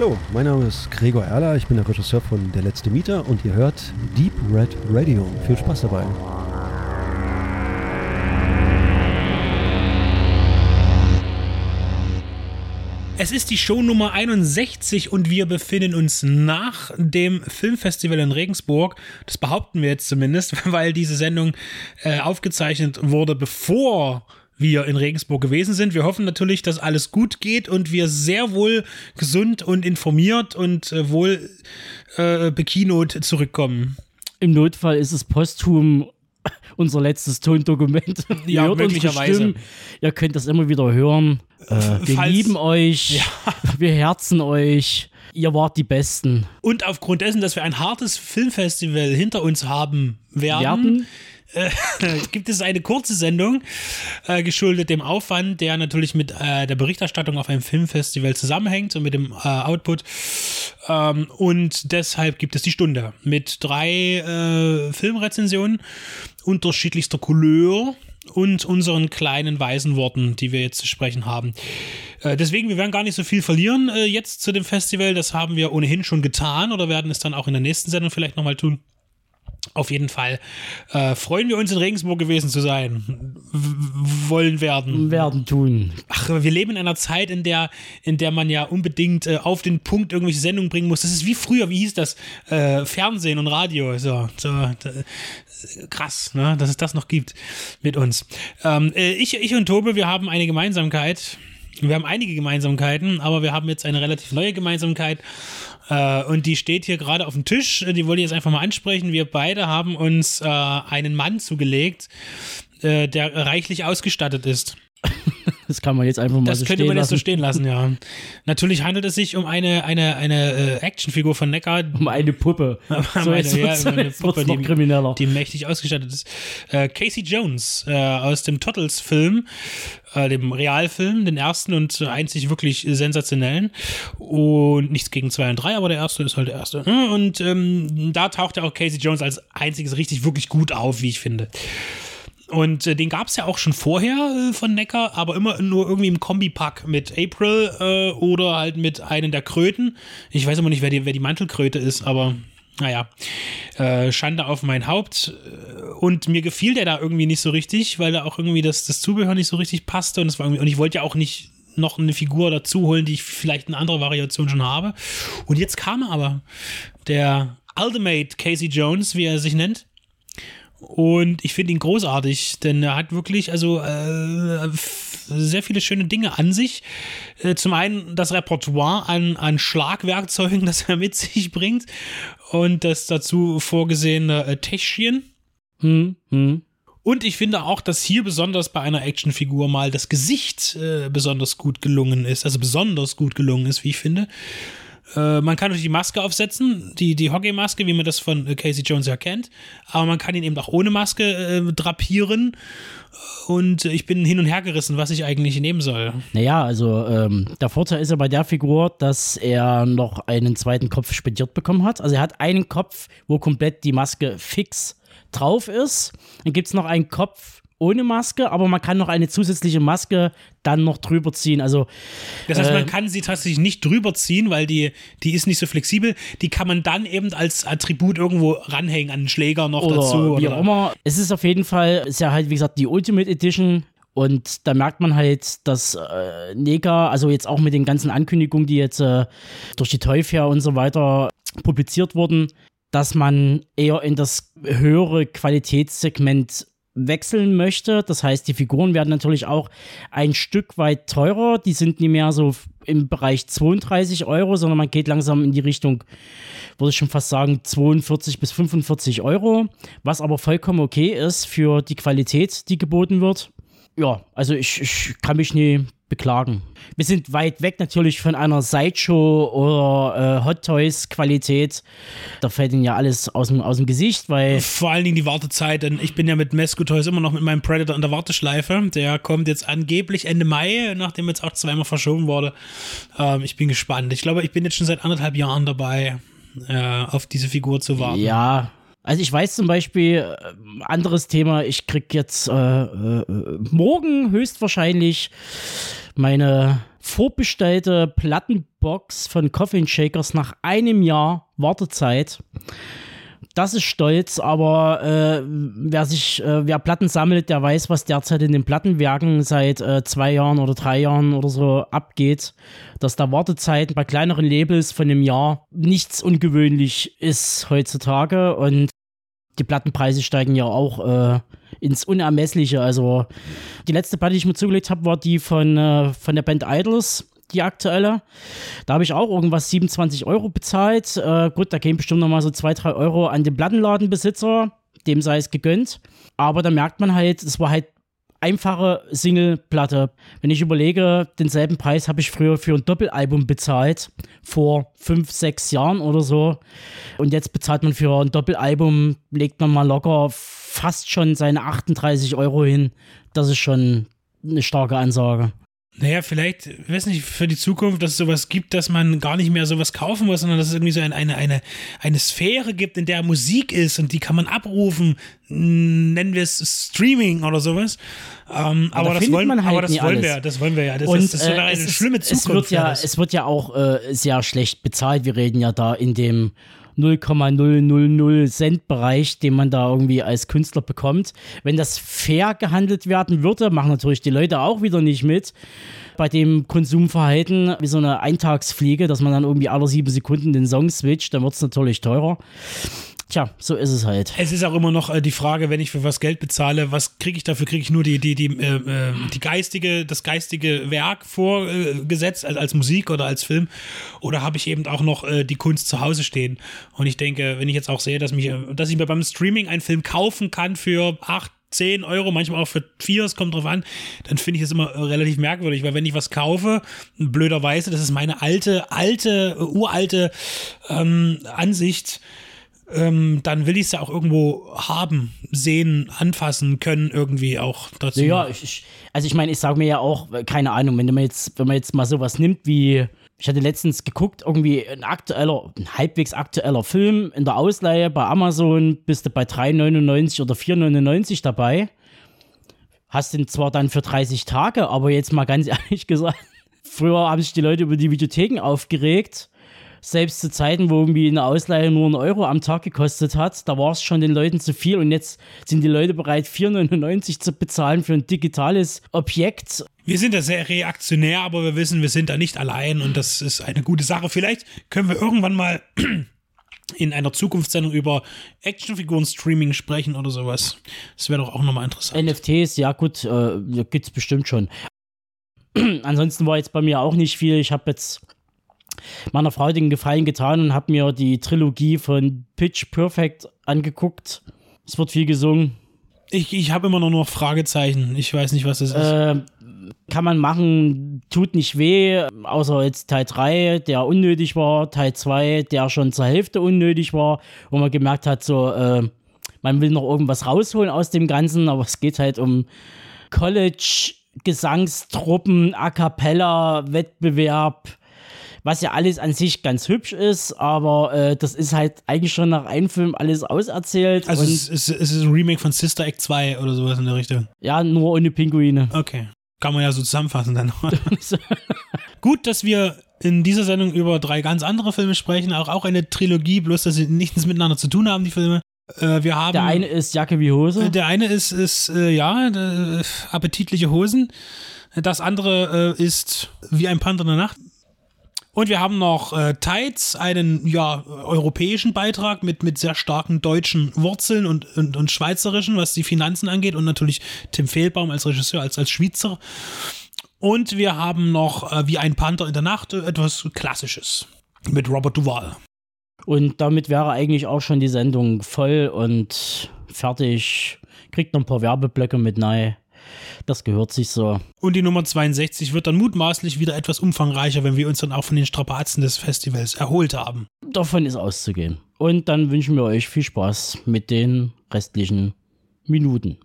Hallo, mein Name ist Gregor Erler, ich bin der Regisseur von Der letzte Mieter und ihr hört Deep Red Radio. Viel Spaß dabei. Es ist die Show Nummer 61 und wir befinden uns nach dem Filmfestival in Regensburg. Das behaupten wir jetzt zumindest, weil diese Sendung äh, aufgezeichnet wurde, bevor wir in Regensburg gewesen sind. Wir hoffen natürlich, dass alles gut geht und wir sehr wohl gesund und informiert und äh, wohl äh, bekinot zurückkommen. Im Notfall ist es posthum unser letztes Tondokument. Ja, möglicherweise. Ihr könnt das immer wieder hören. Äh, wir Falls- lieben euch. Ja. Wir herzen euch. Ihr wart die Besten. Und aufgrund dessen, dass wir ein hartes Filmfestival hinter uns haben werden, Werden? gibt es eine kurze Sendung, äh, geschuldet dem Aufwand, der natürlich mit äh, der Berichterstattung auf einem Filmfestival zusammenhängt und mit dem äh, Output. Ähm, und deshalb gibt es die Stunde mit drei äh, Filmrezensionen unterschiedlichster Couleur und unseren kleinen weisen Worten, die wir jetzt zu sprechen haben. Äh, deswegen, wir werden gar nicht so viel verlieren äh, jetzt zu dem Festival. Das haben wir ohnehin schon getan oder werden es dann auch in der nächsten Sendung vielleicht nochmal tun. Auf jeden Fall äh, freuen wir uns in Regensburg gewesen zu sein. W wollen werden. Werden tun. Ach, wir leben in einer Zeit, in der, in der man ja unbedingt äh, auf den Punkt irgendwelche Sendungen bringen muss. Das ist wie früher, wie hieß das? Äh, Fernsehen und Radio. So, so da, krass, ne? dass es das noch gibt mit uns. Ähm, äh, ich, ich und Tobe, wir haben eine Gemeinsamkeit. Wir haben einige Gemeinsamkeiten, aber wir haben jetzt eine relativ neue Gemeinsamkeit. Äh, und die steht hier gerade auf dem Tisch. Die wollte ich jetzt einfach mal ansprechen. Wir beide haben uns äh, einen Mann zugelegt, äh, der reichlich ausgestattet ist. Das kann man jetzt einfach mal Das so könnte stehen man jetzt so lassen. stehen lassen, ja. Natürlich handelt es sich um eine, eine, eine äh, Actionfigur von Neckar. Um eine Puppe. so, jetzt Eine- ja, wird's, eine Puppe, die- krimineller. Die mächtig ausgestattet ist. Äh, Casey Jones äh, aus dem Turtles-Film, äh, dem Realfilm, den ersten und einzig wirklich sensationellen. Und nichts gegen zwei und drei, aber der erste ist halt der erste. Und ähm, da taucht ja auch Casey Jones als einziges richtig wirklich gut auf, wie ich finde. Und äh, den gab es ja auch schon vorher äh, von Neckar, aber immer nur irgendwie im Kombipack mit April äh, oder halt mit einem der Kröten. Ich weiß immer nicht, wer die, wer die Mantelkröte ist, aber naja, äh, Schande auf mein Haupt. Äh, Und mir gefiel der da irgendwie nicht so richtig, weil da auch irgendwie das, das Zubehör nicht so richtig passte. Und, war irgendwie, und ich wollte ja auch nicht noch eine Figur dazu holen, die ich vielleicht in anderer Variation schon habe. Und jetzt kam er aber, der Ultimate Casey Jones, wie er sich nennt. Und ich finde ihn großartig, denn er hat wirklich also äh, sehr viele schöne Dinge an sich. Äh, zum einen das Repertoire an, an Schlagwerkzeugen, das er mit sich bringt und das dazu vorgesehene äh, Täschchen. Hm, hm. Und ich finde auch, dass hier besonders bei einer Actionfigur mal das Gesicht äh, besonders gut gelungen ist, also besonders gut gelungen ist, wie ich finde. Äh, man kann natürlich die Maske aufsetzen, die, die Hockey-Maske, wie man das von äh, Casey Jones ja kennt, aber man kann ihn eben auch ohne Maske äh, drapieren. Und ich bin hin und her gerissen, was ich eigentlich nehmen soll. Naja, also ähm, der Vorteil ist ja bei der Figur, dass er noch einen zweiten Kopf spendiert bekommen hat. Also er hat einen Kopf, wo komplett die Maske fix drauf ist. Dann gibt es noch einen Kopf ohne Maske, aber man kann noch eine zusätzliche Maske dann noch drüber ziehen. Also Das heißt, Äh, man kann sie tatsächlich nicht drüber ziehen, weil die, die ist nicht so flexibel. Die kann man dann eben als Attribut irgendwo ranhängen an den Schläger noch oder dazu. wie oder- auch immer. Es ist auf jeden Fall, ist ja halt, wie gesagt, die Ultimate Edition. Und da merkt man halt, dass äh, Nega, also jetzt auch mit den ganzen Ankündigungen, die jetzt äh, durch die Toy Fair und so weiter publiziert wurden, dass man eher in das höhere Qualitätssegment wechseln möchte. Das heißt, die Figuren werden natürlich auch ein Stück weit teurer. Die sind nicht mehr so im Bereich 32 Euro, sondern man geht langsam in die Richtung, würde ich schon fast sagen, 42 bis 45 Euro. Was aber vollkommen okay ist für die Qualität, die geboten wird. Ja, also ich, ich kann mich nie beklagen. Wir sind weit weg natürlich von einer Sideshow oder äh, Hot Toys Qualität. Da fällt ihnen ja alles aus dem, aus dem Gesicht, weil Vor allen Dingen die Wartezeit, denn ich bin ja mit Mesco Toys immer noch mit meinem Predator in der Warteschleife. Der kommt jetzt angeblich Ende Mai, nachdem jetzt auch zweimal verschoben wurde. Ähm, ich bin gespannt. Ich glaube, ich bin jetzt schon seit anderthalb Jahren dabei, äh, auf diese Figur zu warten. Ja. Also ich weiß zum Beispiel, äh, anderes Thema, ich krieg jetzt äh, äh, morgen höchstwahrscheinlich meine vorbestellte Plattenbox von Coffin Shakers nach einem Jahr Wartezeit. Das ist stolz, aber äh, wer sich, äh, wer Platten sammelt, der weiß, was derzeit in den Plattenwerken seit äh, zwei Jahren oder drei Jahren oder so abgeht. Dass da Wartezeiten bei kleineren Labels von einem Jahr nichts ungewöhnlich ist heutzutage und die Plattenpreise steigen ja auch äh, ins Unermessliche. Also die letzte Platte, die ich mir zugelegt habe, war die von, äh, von der Band Idols, die aktuelle. Da habe ich auch irgendwas 27 Euro bezahlt. Äh, gut, da gehen bestimmt nochmal so 2, 3 Euro an den Plattenladenbesitzer. Dem sei es gegönnt. Aber da merkt man halt, es war halt einfache Singleplatte. Wenn ich überlege, denselben Preis habe ich früher für ein Doppelalbum bezahlt, vor fünf, sechs Jahren oder so. Und jetzt bezahlt man für ein Doppelalbum, legt man mal locker fast schon seine 38 Euro hin. Das ist schon eine starke Ansage. Naja, vielleicht, ich weiß nicht, für die Zukunft, dass es sowas gibt, dass man gar nicht mehr sowas kaufen muss, sondern dass es irgendwie so eine, eine, eine, eine Sphäre gibt, in der Musik ist und die kann man abrufen. Nennen wir es Streaming oder sowas. Ähm, aber, da das wollen, halt aber das wollen wir, das wollen wir ja. Das, Und ist, das äh, eine ist- schlimme Zukunft. Es wird ja, es wird ja auch äh, sehr schlecht bezahlt. Wir reden ja da in dem 0,000 Cent Bereich, den man da irgendwie als Künstler bekommt. Wenn das fair gehandelt werden würde, machen natürlich die Leute auch wieder nicht mit. Bei dem Konsumverhalten wie so eine Eintagsfliege, dass man dann irgendwie alle sieben Sekunden den Song switcht, dann wird es natürlich teurer. Tja, so ist es halt. Es ist auch immer noch äh, die Frage, wenn ich für was Geld bezahle, was kriege ich dafür? Kriege ich nur die, die, die, äh, äh, die geistige, das geistige Werk vorgesetzt als, als Musik oder als Film? Oder habe ich eben auch noch äh, die Kunst zu Hause stehen? Und ich denke, wenn ich jetzt auch sehe, dass, mich, äh, dass ich mir beim Streaming einen Film kaufen kann für 8, 10 Euro, manchmal auch für 4, es kommt drauf an, dann finde ich es immer äh, relativ merkwürdig, weil wenn ich was kaufe, blöderweise, das ist meine alte, alte, äh, uralte ähm, Ansicht, ähm, dann will ich es ja auch irgendwo haben, sehen, anfassen können, irgendwie auch dazu. Ja, ich, ich, also ich meine, ich sage mir ja auch, keine Ahnung, wenn man jetzt, wenn man jetzt mal sowas nimmt wie, ich hatte letztens geguckt, irgendwie ein aktueller, ein halbwegs aktueller Film in der Ausleihe bei Amazon, bist du bei 3,99 oder 4,99 dabei. Hast den zwar dann für 30 Tage, aber jetzt mal ganz ehrlich gesagt, früher haben sich die Leute über die Videotheken aufgeregt. Selbst zu Zeiten, wo irgendwie eine Ausleihe nur einen Euro am Tag gekostet hat, da war es schon den Leuten zu viel und jetzt sind die Leute bereit, 4,99 zu bezahlen für ein digitales Objekt. Wir sind da sehr reaktionär, aber wir wissen, wir sind da nicht allein und das ist eine gute Sache. Vielleicht können wir irgendwann mal in einer Zukunftssendung über Actionfiguren-Streaming sprechen oder sowas. Das wäre doch auch nochmal interessant. NFTs, ja gut, äh, gibt es bestimmt schon. Ansonsten war jetzt bei mir auch nicht viel. Ich habe jetzt meiner Frau den Gefallen getan und habe mir die Trilogie von Pitch Perfect angeguckt. Es wird viel gesungen. Ich, ich habe immer noch nur Fragezeichen. Ich weiß nicht, was das ist. Äh, kann man machen, tut nicht weh, außer jetzt Teil 3, der unnötig war, Teil 2, der schon zur Hälfte unnötig war, wo man gemerkt hat, so, äh, man will noch irgendwas rausholen aus dem Ganzen, aber es geht halt um College, Gesangstruppen, A Cappella, Wettbewerb, was ja alles an sich ganz hübsch ist, aber äh, das ist halt eigentlich schon nach einem Film alles auserzählt. also es ist, es ist ein Remake von Sister Act 2 oder sowas in der Richtung. ja, nur ohne Pinguine. Okay. Kann man ja so zusammenfassen dann. Gut, dass wir in dieser Sendung über drei ganz andere Filme sprechen, auch, auch eine Trilogie, bloß dass sie nichts miteinander zu tun haben, die Filme. Äh, wir haben Der eine ist Jacke wie Hose. Der eine ist, ist äh, ja, äh, appetitliche Hosen. Das andere äh, ist wie ein Panther in der Nacht. Und wir haben noch äh, Tides, einen ja, europäischen Beitrag mit, mit sehr starken deutschen Wurzeln und, und, und schweizerischen, was die Finanzen angeht. Und natürlich Tim Fehlbaum als Regisseur, als, als Schweizer. Und wir haben noch äh, wie ein Panther in der Nacht äh, etwas Klassisches mit Robert Duval. Und damit wäre eigentlich auch schon die Sendung voll und fertig. Kriegt noch ein paar Werbeblöcke mit nein. Das gehört sich so. Und die Nummer 62 wird dann mutmaßlich wieder etwas umfangreicher, wenn wir uns dann auch von den Strapazen des Festivals erholt haben. Davon ist auszugehen. Und dann wünschen wir euch viel Spaß mit den restlichen Minuten.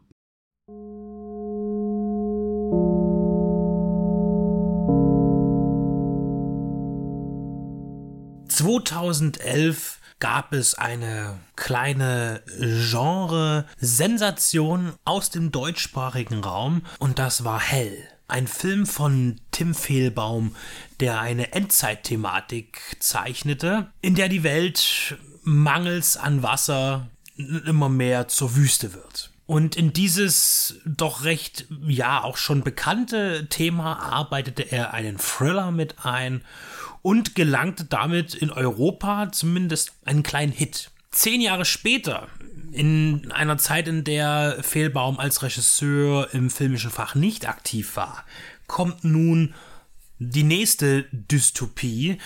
2011 gab es eine kleine Genre-Sensation aus dem deutschsprachigen Raum und das war Hell. Ein Film von Tim Fehlbaum, der eine Endzeitthematik zeichnete, in der die Welt mangels an Wasser immer mehr zur Wüste wird. Und in dieses doch recht, ja, auch schon bekannte Thema arbeitete er einen Thriller mit ein und gelangte damit in Europa zumindest einen kleinen Hit. Zehn Jahre später, in einer Zeit, in der Fehlbaum als Regisseur im filmischen Fach nicht aktiv war, kommt nun die nächste Dystopie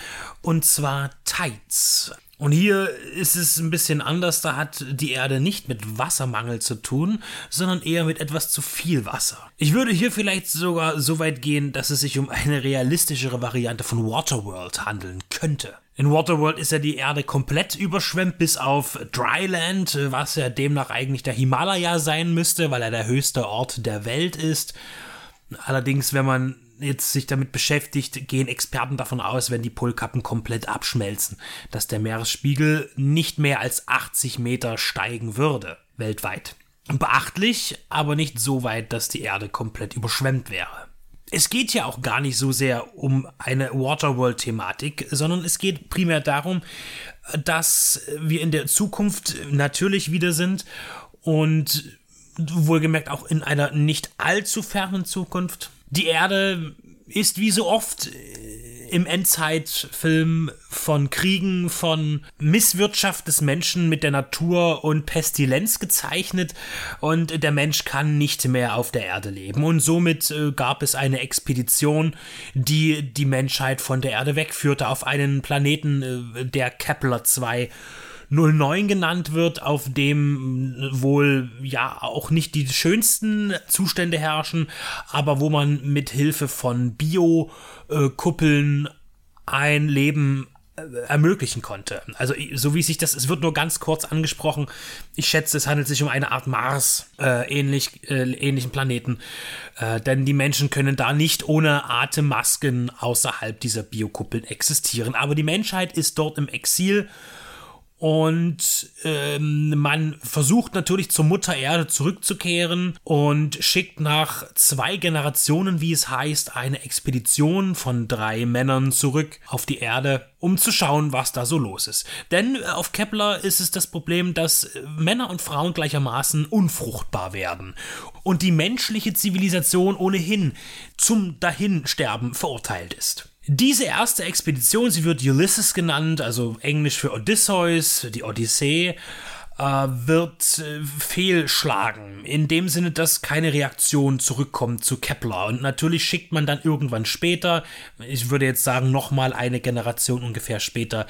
und zwar Tides. Und hier ist es ein bisschen anders, da hat die Erde nicht mit Wassermangel zu tun, sondern eher mit etwas zu viel Wasser. Ich würde hier vielleicht sogar so weit gehen, dass es sich um eine realistischere Variante von Waterworld handeln könnte. In Waterworld ist ja die Erde komplett überschwemmt bis auf Dryland, was ja demnach eigentlich der Himalaya sein müsste, weil er der höchste Ort der Welt ist. Allerdings, wenn man jetzt sich damit beschäftigt, gehen Experten davon aus, wenn die Polkappen komplett abschmelzen, dass der Meeresspiegel nicht mehr als 80 Meter steigen würde, weltweit. Beachtlich, aber nicht so weit, dass die Erde komplett überschwemmt wäre. Es geht ja auch gar nicht so sehr um eine Waterworld-Thematik, sondern es geht primär darum, dass wir in der Zukunft natürlich wieder sind und wohlgemerkt auch in einer nicht allzu fernen Zukunft die Erde ist wie so oft äh, im Endzeitfilm von Kriegen, von Misswirtschaft des Menschen mit der Natur und Pestilenz gezeichnet und der Mensch kann nicht mehr auf der Erde leben. Und somit äh, gab es eine Expedition, die die Menschheit von der Erde wegführte auf einen Planeten, äh, der Kepler 2 09 genannt wird, auf dem wohl ja auch nicht die schönsten Zustände herrschen, aber wo man mit Hilfe von Bio-Kuppeln ein Leben äh, ermöglichen konnte. Also so wie sich das, es wird nur ganz kurz angesprochen. Ich schätze, es handelt sich um eine Art Mars äh, ähnlich äh, ähnlichen Planeten, äh, denn die Menschen können da nicht ohne Atemmasken außerhalb dieser Biokuppeln existieren. Aber die Menschheit ist dort im Exil und ähm, man versucht natürlich zur Mutter Erde zurückzukehren und schickt nach zwei Generationen, wie es heißt, eine Expedition von drei Männern zurück auf die Erde, um zu schauen, was da so los ist. Denn äh, auf Kepler ist es das Problem, dass äh, Männer und Frauen gleichermaßen unfruchtbar werden und die menschliche Zivilisation ohnehin zum Dahinsterben verurteilt ist. Diese erste Expedition, sie wird Ulysses genannt, also Englisch für Odysseus, die Odyssee, äh, wird äh, fehlschlagen. In dem Sinne, dass keine Reaktion zurückkommt zu Kepler. Und natürlich schickt man dann irgendwann später, ich würde jetzt sagen, nochmal eine Generation ungefähr später,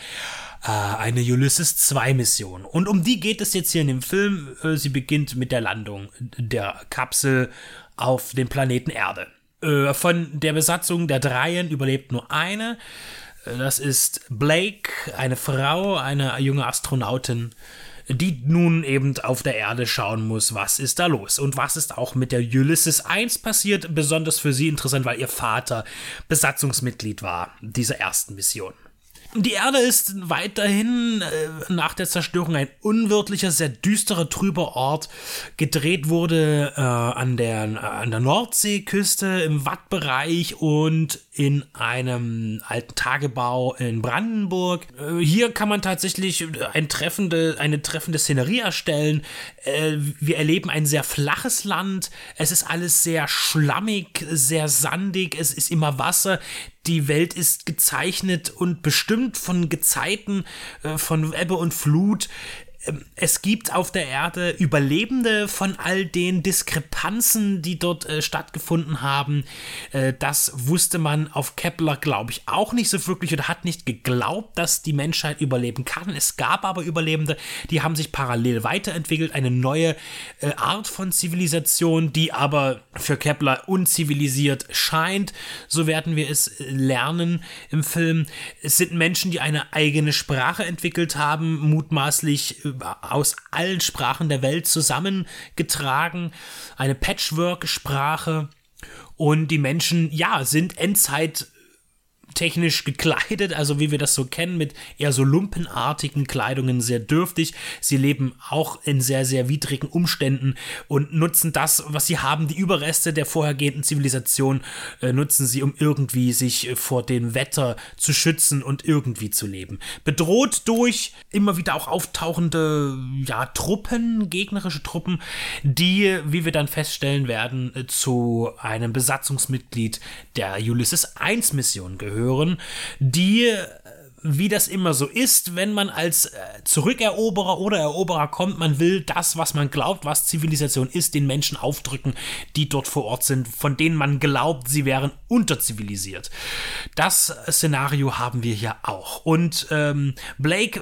äh, eine Ulysses 2 Mission. Und um die geht es jetzt hier in dem Film. Sie beginnt mit der Landung der Kapsel auf dem Planeten Erde. Äh, von der Besatzung der Dreien überlebt nur eine. Äh, das ist Blake, eine Frau, eine junge Astronautin, die nun eben auf der Erde schauen muss, was ist da los und was ist auch mit der Ulysses 1 passiert. Besonders für sie interessant, weil ihr Vater Besatzungsmitglied war dieser ersten Mission. Die Erde ist weiterhin äh, nach der Zerstörung ein unwirtlicher, sehr düsterer, trüber Ort. Gedreht wurde äh, an, der, an der Nordseeküste, im Wattbereich und in einem alten Tagebau in Brandenburg. Äh, hier kann man tatsächlich ein treffende, eine treffende Szenerie erstellen. Äh, wir erleben ein sehr flaches Land. Es ist alles sehr schlammig, sehr sandig. Es ist immer Wasser die Welt ist gezeichnet und bestimmt von Gezeiten, äh, von Ebbe und Flut. Ähm, es gibt auf der Erde Überlebende von all den Diskrepanzen, die dort äh, stattgefunden haben. Äh, das wusste man auf Kepler, glaube ich, auch nicht so wirklich oder hat nicht geglaubt, dass die Menschheit überleben kann. Es gab aber Überlebende, die haben sich parallel weiterentwickelt, eine neue äh, Art von Zivilisation, die aber für Kepler unzivilisiert scheint. So werden wir es äh, lernen im Film. Es sind Menschen, die eine eigene Sprache entwickelt haben, mutmaßlich äh, aus allen Sprachen der Welt zusammengetragen, eine Patchwork-Sprache. Und die Menschen, ja, sind Endzeit technisch gekleidet, also wie wir das so kennen, mit eher so lumpenartigen Kleidungen, sehr dürftig. Sie leben auch in sehr, sehr widrigen Umständen und nutzen das, was sie haben, die Überreste der vorhergehenden Zivilisation, äh, nutzen sie, um irgendwie sich vor dem Wetter zu schützen und irgendwie zu leben. Bedroht durch immer wieder auch auftauchende, ja, Truppen, gegnerische Truppen, die, wie wir dann feststellen werden, äh, zu einem Besatzungsmitglied der Ulysses 1 Mission gehören, die äh, wie das immer so ist, wenn man als äh, Zurückeroberer oder Eroberer kommt, man will das, was man glaubt, was Zivilisation ist, den Menschen aufdrücken, die dort vor Ort sind, von denen man glaubt, sie wären unterzivilisiert. Das Szenario haben wir hier auch. Und ähm, Blake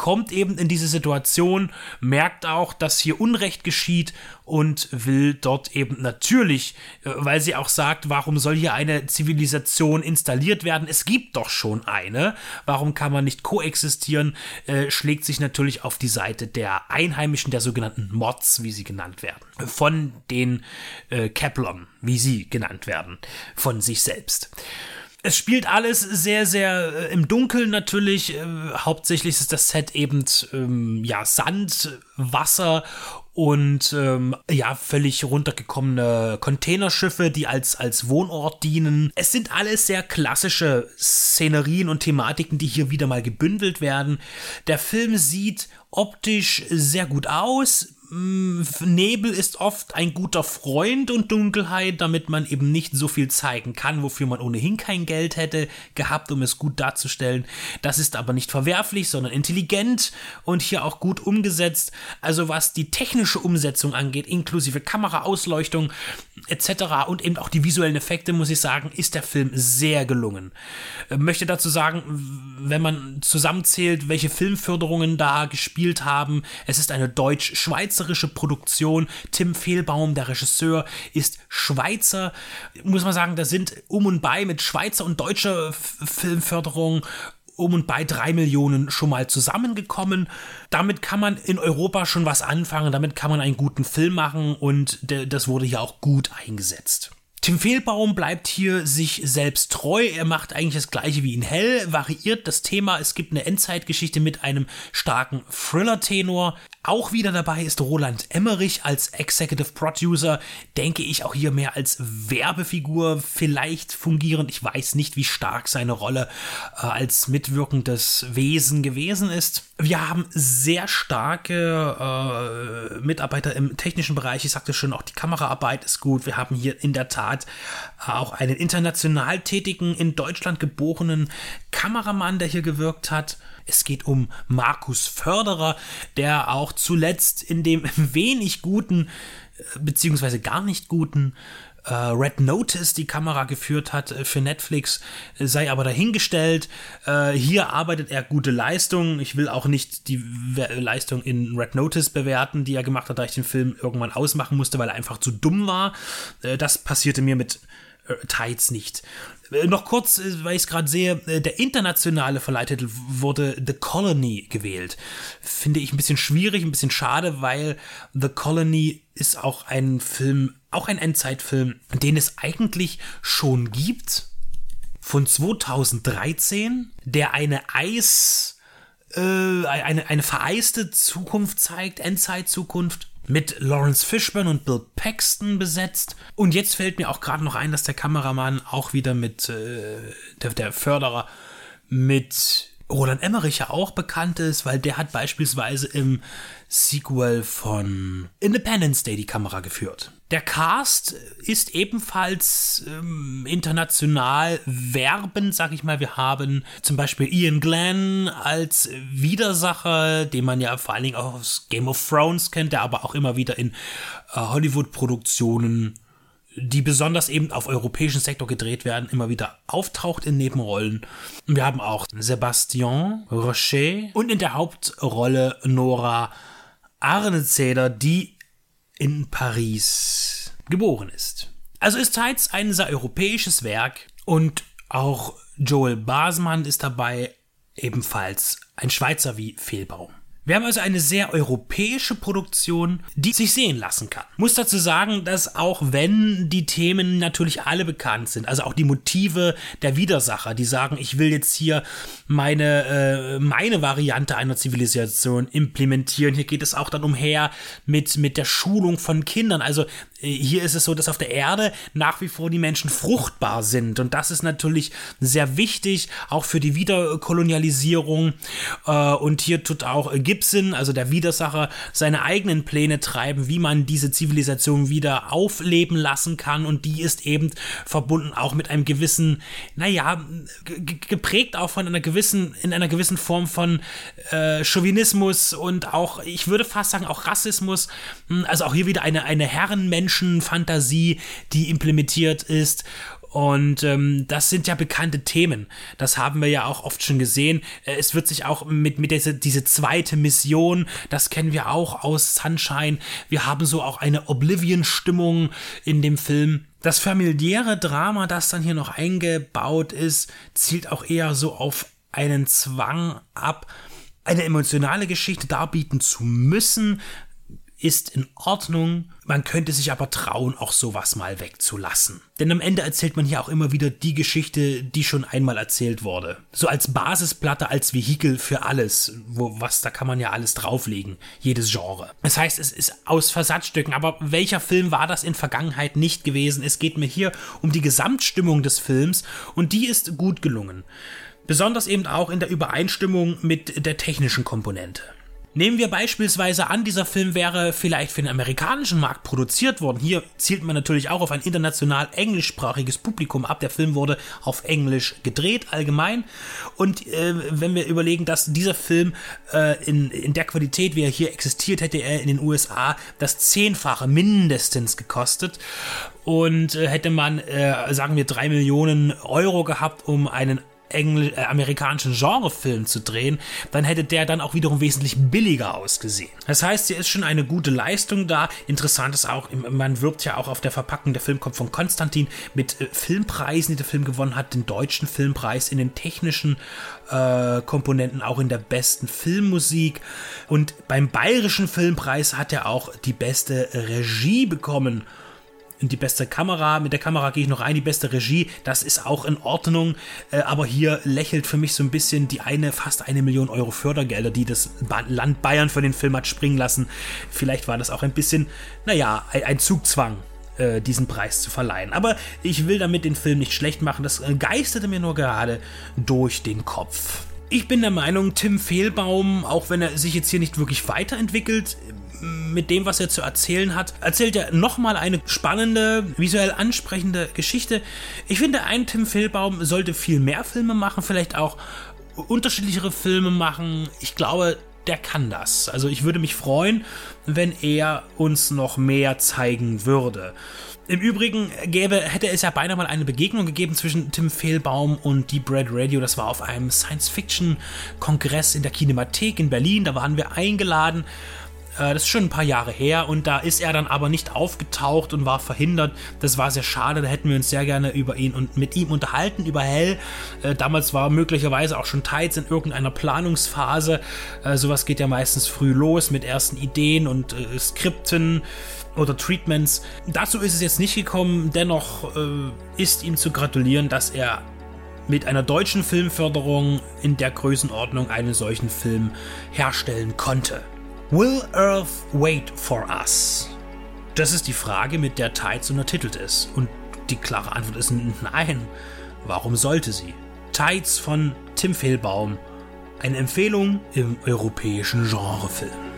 kommt eben in diese Situation, merkt auch, dass hier Unrecht geschieht und will dort eben natürlich, äh, weil sie auch sagt, warum soll hier eine Zivilisation installiert werden? Es gibt doch schon eine. Warum kann man nicht koexistieren? Äh, schlägt sich natürlich auf die Seite der Einheimischen, der sogenannten Mods, wie sie genannt werden. Von den äh, Keplern, wie sie genannt werden. Von sich selbst. Es spielt alles sehr, sehr äh, im Dunkeln natürlich. Äh, hauptsächlich ist das Set eben ähm, ja Sand, Wasser und ähm, ja völlig runtergekommene Containerschiffe, die als als Wohnort dienen. Es sind alles sehr klassische Szenerien und Thematiken, die hier wieder mal gebündelt werden. Der Film sieht optisch sehr gut aus Nebel ist oft ein guter Freund und Dunkelheit, damit man eben nicht so viel zeigen kann, wofür man ohnehin kein Geld hätte gehabt, um es gut darzustellen. Das ist aber nicht verwerflich, sondern intelligent und hier auch gut umgesetzt. Also was die technische Umsetzung angeht, inklusive Kameraausleuchtung etc. und eben auch die visuellen Effekte, muss ich sagen, ist der Film sehr gelungen. Äh, möchte dazu sagen, wenn man zusammenzählt, welche Filmförderungen da gespielt haben, es ist eine deutsch-schweizer schweizerische Produktion. Tim Fehlbaum, der Regisseur, ist Schweizer. Muss man sagen, da sind um und bei mit Schweizer und deutscher Filmförderung um und bei drei Millionen schon mal zusammengekommen. Damit kann man in Europa schon was anfangen, damit kann man einen guten Film machen und das wurde hier auch gut eingesetzt. Tim Fehlbaum bleibt hier sich selbst treu. Er macht eigentlich das gleiche wie in Hell, variiert das Thema. Es gibt eine Endzeitgeschichte mit einem starken Thriller-Tenor. Auch wieder dabei ist Roland Emmerich als Executive Producer, denke ich auch hier mehr als Werbefigur vielleicht fungierend. Ich weiß nicht, wie stark seine Rolle äh, als mitwirkendes Wesen gewesen ist. Wir haben sehr starke äh, Mitarbeiter im technischen Bereich. Ich sagte schon, auch die Kameraarbeit ist gut. Wir haben hier in der Tat äh, auch einen international tätigen, in Deutschland geborenen Kameramann, der hier gewirkt hat. Es geht um Markus Förderer, der auch zuletzt in dem wenig guten, äh, beziehungsweise gar nicht guten äh, Red Notice die Kamera geführt hat äh, für Netflix, sei aber dahingestellt. Äh, hier arbeitet er gute Leistung. Ich will auch nicht die Leistung in Red Notice bewerten, die er gemacht hat, da ich den Film irgendwann ausmachen musste, weil er einfach zu dumm war. Äh, das passierte mir mit äh, Tides nicht. Äh, noch kurz, äh, weil ich es gerade sehe, äh, der internationale Verleihtitel wurde The Colony gewählt. Finde ich ein bisschen schwierig, ein bisschen schade, weil The Colony ist auch ein Film, auch ein Endzeitfilm, den es eigentlich schon gibt. Von 2013, der eine Eis, äh, eine, eine vereiste Zukunft zeigt, Endzeitzukunft mit Lawrence Fishburne und Bill Paxton besetzt. Und jetzt fällt mir auch gerade noch ein, dass der Kameramann auch wieder mit, äh, der, der Förderer, mit Roland Emmerich ja auch bekannt ist, weil der hat beispielsweise im Sequel von Independence Day die Kamera geführt. Der Cast ist ebenfalls ähm, international werbend, sag ich mal. Wir haben zum Beispiel Ian Glenn als Widersacher, den man ja vor allen Dingen auch aus Game of Thrones kennt, der aber auch immer wieder in äh, Hollywood-Produktionen die besonders eben auf europäischen Sektor gedreht werden, immer wieder auftaucht in Nebenrollen. Wir haben auch Sebastian Rocher und in der Hauptrolle Nora Arnezeder, die in Paris geboren ist. Also ist Tides ein sehr europäisches Werk und auch Joel Basmann ist dabei, ebenfalls ein Schweizer wie Fehlbaum. Wir haben also eine sehr europäische Produktion, die sich sehen lassen kann. Muss dazu sagen, dass auch wenn die Themen natürlich alle bekannt sind, also auch die Motive der Widersacher, die sagen, ich will jetzt hier meine, äh, meine Variante einer Zivilisation implementieren. Hier geht es auch dann umher mit, mit der Schulung von Kindern. Also äh, hier ist es so, dass auf der Erde nach wie vor die Menschen fruchtbar sind. Und das ist natürlich sehr wichtig, auch für die Wiederkolonialisierung. Äh, und hier tut auch Gibson, also der Widersacher, seine eigenen Pläne treiben, wie man diese Zivilisation wieder aufleben lassen kann. Und die ist eben verbunden auch mit einem gewissen, naja, geprägt auch von einer gewissen, in einer gewissen Form von äh, Chauvinismus und auch, ich würde fast sagen, auch Rassismus. Hm, also auch hier wieder eine, eine Herrenmensch Menschenfantasie, die implementiert ist. Und ähm, das sind ja bekannte Themen. Das haben wir ja auch oft schon gesehen. Äh, es wird sich auch mit, mit dieser diese zweite Mission, das kennen wir auch aus Sunshine. Wir haben so auch eine Oblivion-Stimmung in dem Film. Das familiäre Drama, das dann hier noch eingebaut ist, zielt auch eher so auf einen Zwang ab, eine emotionale Geschichte darbieten zu müssen, ist in Ordnung. Man könnte sich aber trauen, auch sowas mal wegzulassen. Denn am Ende erzählt man hier auch immer wieder die Geschichte, die schon einmal erzählt wurde. So als Basisplatte, als Vehikel für alles. Wo, was, da kann man ja alles drauflegen. Jedes Genre. Das heißt, es ist aus Versatzstücken. Aber welcher Film war das in Vergangenheit nicht gewesen? Es geht mir hier um die Gesamtstimmung des Films und die ist gut gelungen. Besonders eben auch in der Übereinstimmung mit der technischen Komponente. Nehmen wir beispielsweise an, dieser Film wäre vielleicht für den amerikanischen Markt produziert worden. Hier zielt man natürlich auch auf ein international englischsprachiges Publikum ab. Der Film wurde auf Englisch gedreht, allgemein. Und äh, wenn wir überlegen, dass dieser Film äh, in, in der Qualität, wie er hier existiert, hätte er in den USA das Zehnfache mindestens gekostet. Und äh, hätte man, äh, sagen wir, drei Millionen Euro gehabt, um einen Engl äh, amerikanischen Genrefilm zu drehen, dann hätte der dann auch wiederum wesentlich billiger ausgesehen. Das heißt, hier ist schon eine gute Leistung da. Interessant ist auch, man wirbt ja auch auf der Verpackung, der Film kommt von Konstantin mit äh, Filmpreisen, die der Film gewonnen hat, den deutschen Filmpreis in den technischen äh, Komponenten, auch in der besten Filmmusik. Und beim bayerischen Filmpreis hat er auch die beste Regie bekommen die beste Kamera. Mit der Kamera gehe ich noch ein, die beste Regie. Das ist auch in Ordnung. Äh, aber hier lächelt für mich so ein bisschen die eine, fast eine Million Euro Fördergelder, die das Land Bayern für den Film hat springen lassen. Vielleicht war das auch ein bisschen, naja, ein, ein Zugzwang äh, diesen Preis zu verleihen. Aber ich will damit den Film nicht schlecht machen. Das äh, geisterte mir nur gerade durch den Kopf. Ich bin der Meinung, Tim Fehlbaum, auch wenn er sich jetzt hier nicht wirklich weiterentwickelt, mit dem, was er zu erzählen hat, erzählt er nochmal eine spannende, visuell ansprechende Geschichte. Ich finde, ein Tim Fehlbaum sollte viel mehr Filme machen, vielleicht auch unterschiedlichere Filme machen. Ich glaube, der kann das. Also ich würde mich freuen, wenn er uns noch mehr zeigen würde. Im Übrigen gäbe, hätte es ja beinahe mal eine Begegnung gegeben zwischen Tim Fehlbaum und Deep Red Radio. Das war auf einem Science-Fiction-Kongress in der Kinemathek in Berlin. Da waren wir eingeladen äh, das ist schon ein paar Jahre her und da ist er dann aber nicht aufgetaucht und war verhindert. Das war sehr schade, da hätten wir uns sehr gerne über ihn und mit ihm unterhalten, über Hell. Äh, damals war möglicherweise auch schon Tides in irgendeiner Planungsphase. Äh, sowas geht ja meistens früh los mit ersten Ideen und Skripten oder Treatments. Dazu ist es jetzt nicht gekommen, dennoch äh, ist ihm zu gratulieren, dass er mit einer deutschen Filmförderung in der Größenordnung einen solchen Film herstellen konnte. Will Earth wait for us? Das ist die Frage, mit der Tides untertitelt ist. Und die klare Antwort ist nein. Warum sollte sie? Tides von Tim Fehlbaum. Eine Empfehlung im europäischen Genrefilm.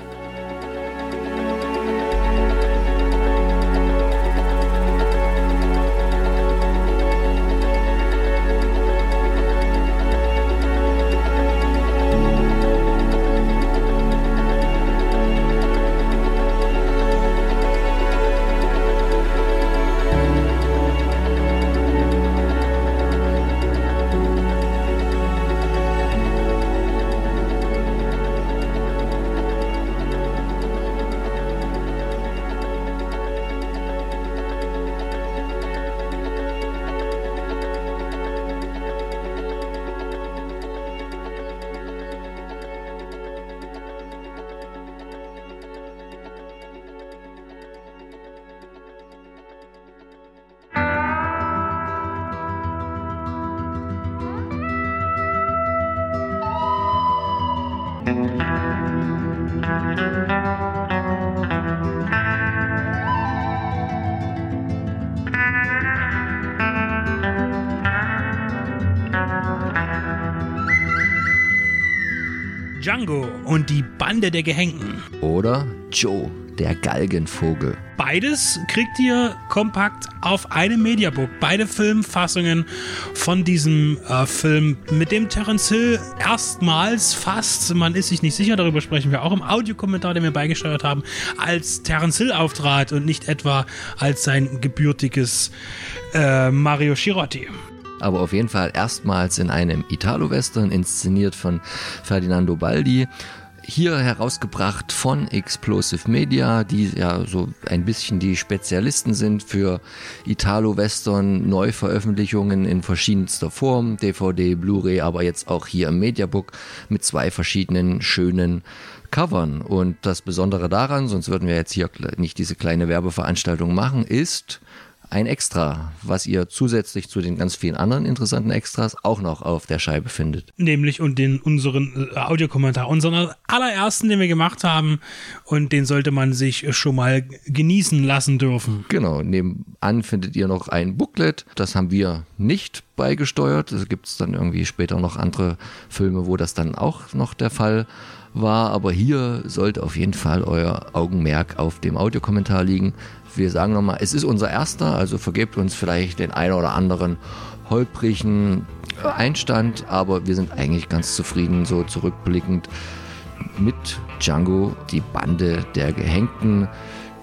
Und die Bande der Gehängten. Oder Joe, der Galgenvogel. Beides kriegt ihr kompakt auf einem Mediabook. Beide Filmfassungen von diesem äh, Film, mit dem Terence Hill erstmals fast, man ist sich nicht sicher, darüber sprechen wir auch im Audiokommentar, den wir beigesteuert haben, als Terence Hill auftrat und nicht etwa als sein gebürtiges äh, Mario Scirotti aber auf jeden Fall erstmals in einem Italo-Western, inszeniert von Ferdinando Baldi. Hier herausgebracht von Explosive Media, die ja so ein bisschen die Spezialisten sind für Italo-Western, Neuveröffentlichungen in verschiedenster Form, DVD, Blu-ray, aber jetzt auch hier im Mediabook mit zwei verschiedenen schönen Covern. Und das Besondere daran, sonst würden wir jetzt hier nicht diese kleine Werbeveranstaltung machen, ist, ein Extra, was ihr zusätzlich zu den ganz vielen anderen interessanten Extras auch noch auf der Scheibe findet. Nämlich und den unseren äh, Audiokommentar, unseren allerersten, den wir gemacht haben und den sollte man sich schon mal genießen lassen dürfen. Genau, nebenan findet ihr noch ein Booklet, das haben wir nicht beigesteuert. Es gibt dann irgendwie später noch andere Filme, wo das dann auch noch der Fall war, aber hier sollte auf jeden Fall euer Augenmerk auf dem Audiokommentar liegen wir sagen nochmal, es ist unser erster, also vergebt uns vielleicht den einen oder anderen holprigen Einstand, aber wir sind eigentlich ganz zufrieden, so zurückblickend mit Django, die Bande der Gehängten,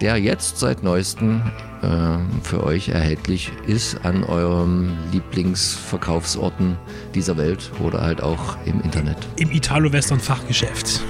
der jetzt seit neuestem äh, für euch erhältlich ist an eurem Lieblingsverkaufsorten dieser Welt oder halt auch im Internet. Im Italo-Western-Fachgeschäft.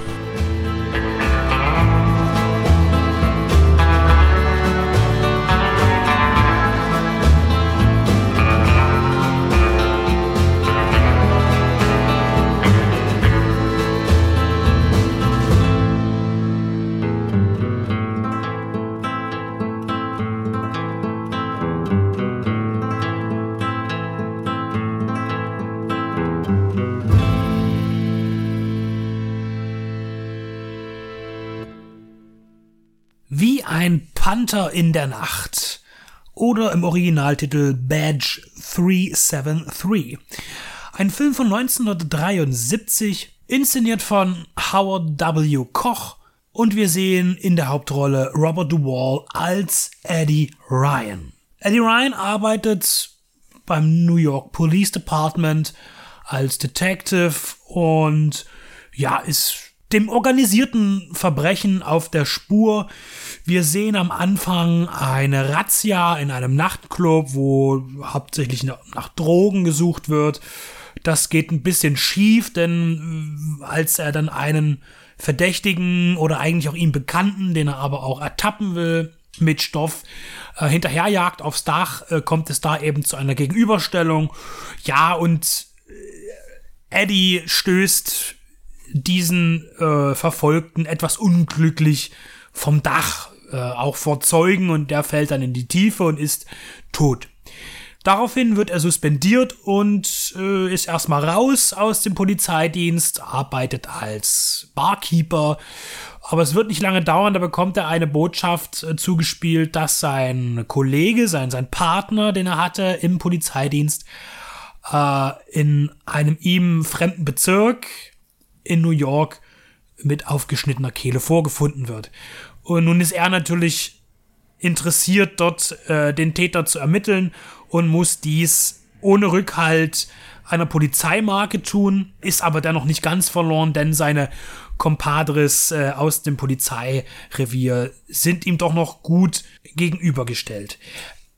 Panther in der Nacht oder im Originaltitel Badge 373. Ein Film von 1973, inszeniert von Howard W. Koch und wir sehen in der Hauptrolle Robert Duvall als Eddie Ryan. Eddie Ryan arbeitet beim New York Police Department als Detective und ja, ist dem organisierten Verbrechen auf der Spur. Wir sehen am Anfang eine Razzia in einem Nachtclub, wo hauptsächlich nach Drogen gesucht wird. Das geht ein bisschen schief, denn äh, als er dann einen Verdächtigen oder eigentlich auch ihm Bekannten, den er aber auch ertappen will, mit Stoff äh, hinterherjagt aufs Dach, äh, kommt es da eben zu einer Gegenüberstellung. Ja, und äh, Eddie stößt diesen äh, Verfolgten etwas unglücklich vom Dach, äh, auch vor Zeugen, und der fällt dann in die Tiefe und ist tot. Daraufhin wird er suspendiert und äh, ist erstmal raus aus dem Polizeidienst, arbeitet als Barkeeper. Aber es wird nicht lange dauern, da bekommt er eine Botschaft äh, zugespielt, dass sein Kollege, sein, sein Partner, den er hatte im Polizeidienst, äh, in einem ihm fremden Bezirk in New York mit aufgeschnittener Kehle vorgefunden wird. Und nun ist er natürlich interessiert, dort äh, den Täter zu ermitteln und muss dies ohne Rückhalt einer Polizeimarke tun, ist aber dennoch nicht ganz verloren, denn seine Compadres äh, aus dem Polizeirevier sind ihm doch noch gut gegenübergestellt.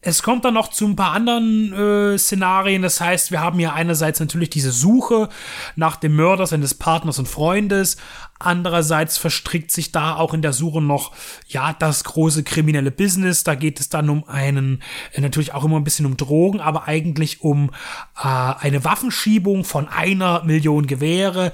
Es kommt dann noch zu ein paar anderen äh, Szenarien. Das heißt, wir haben ja einerseits natürlich diese Suche nach dem Mörder seines Partners und Freundes. Andererseits verstrickt sich da auch in der Suche noch, ja, das große kriminelle Business. Da geht es dann um einen, äh, natürlich auch immer ein bisschen um Drogen, aber eigentlich um äh, eine Waffenschiebung von einer Million Gewehre,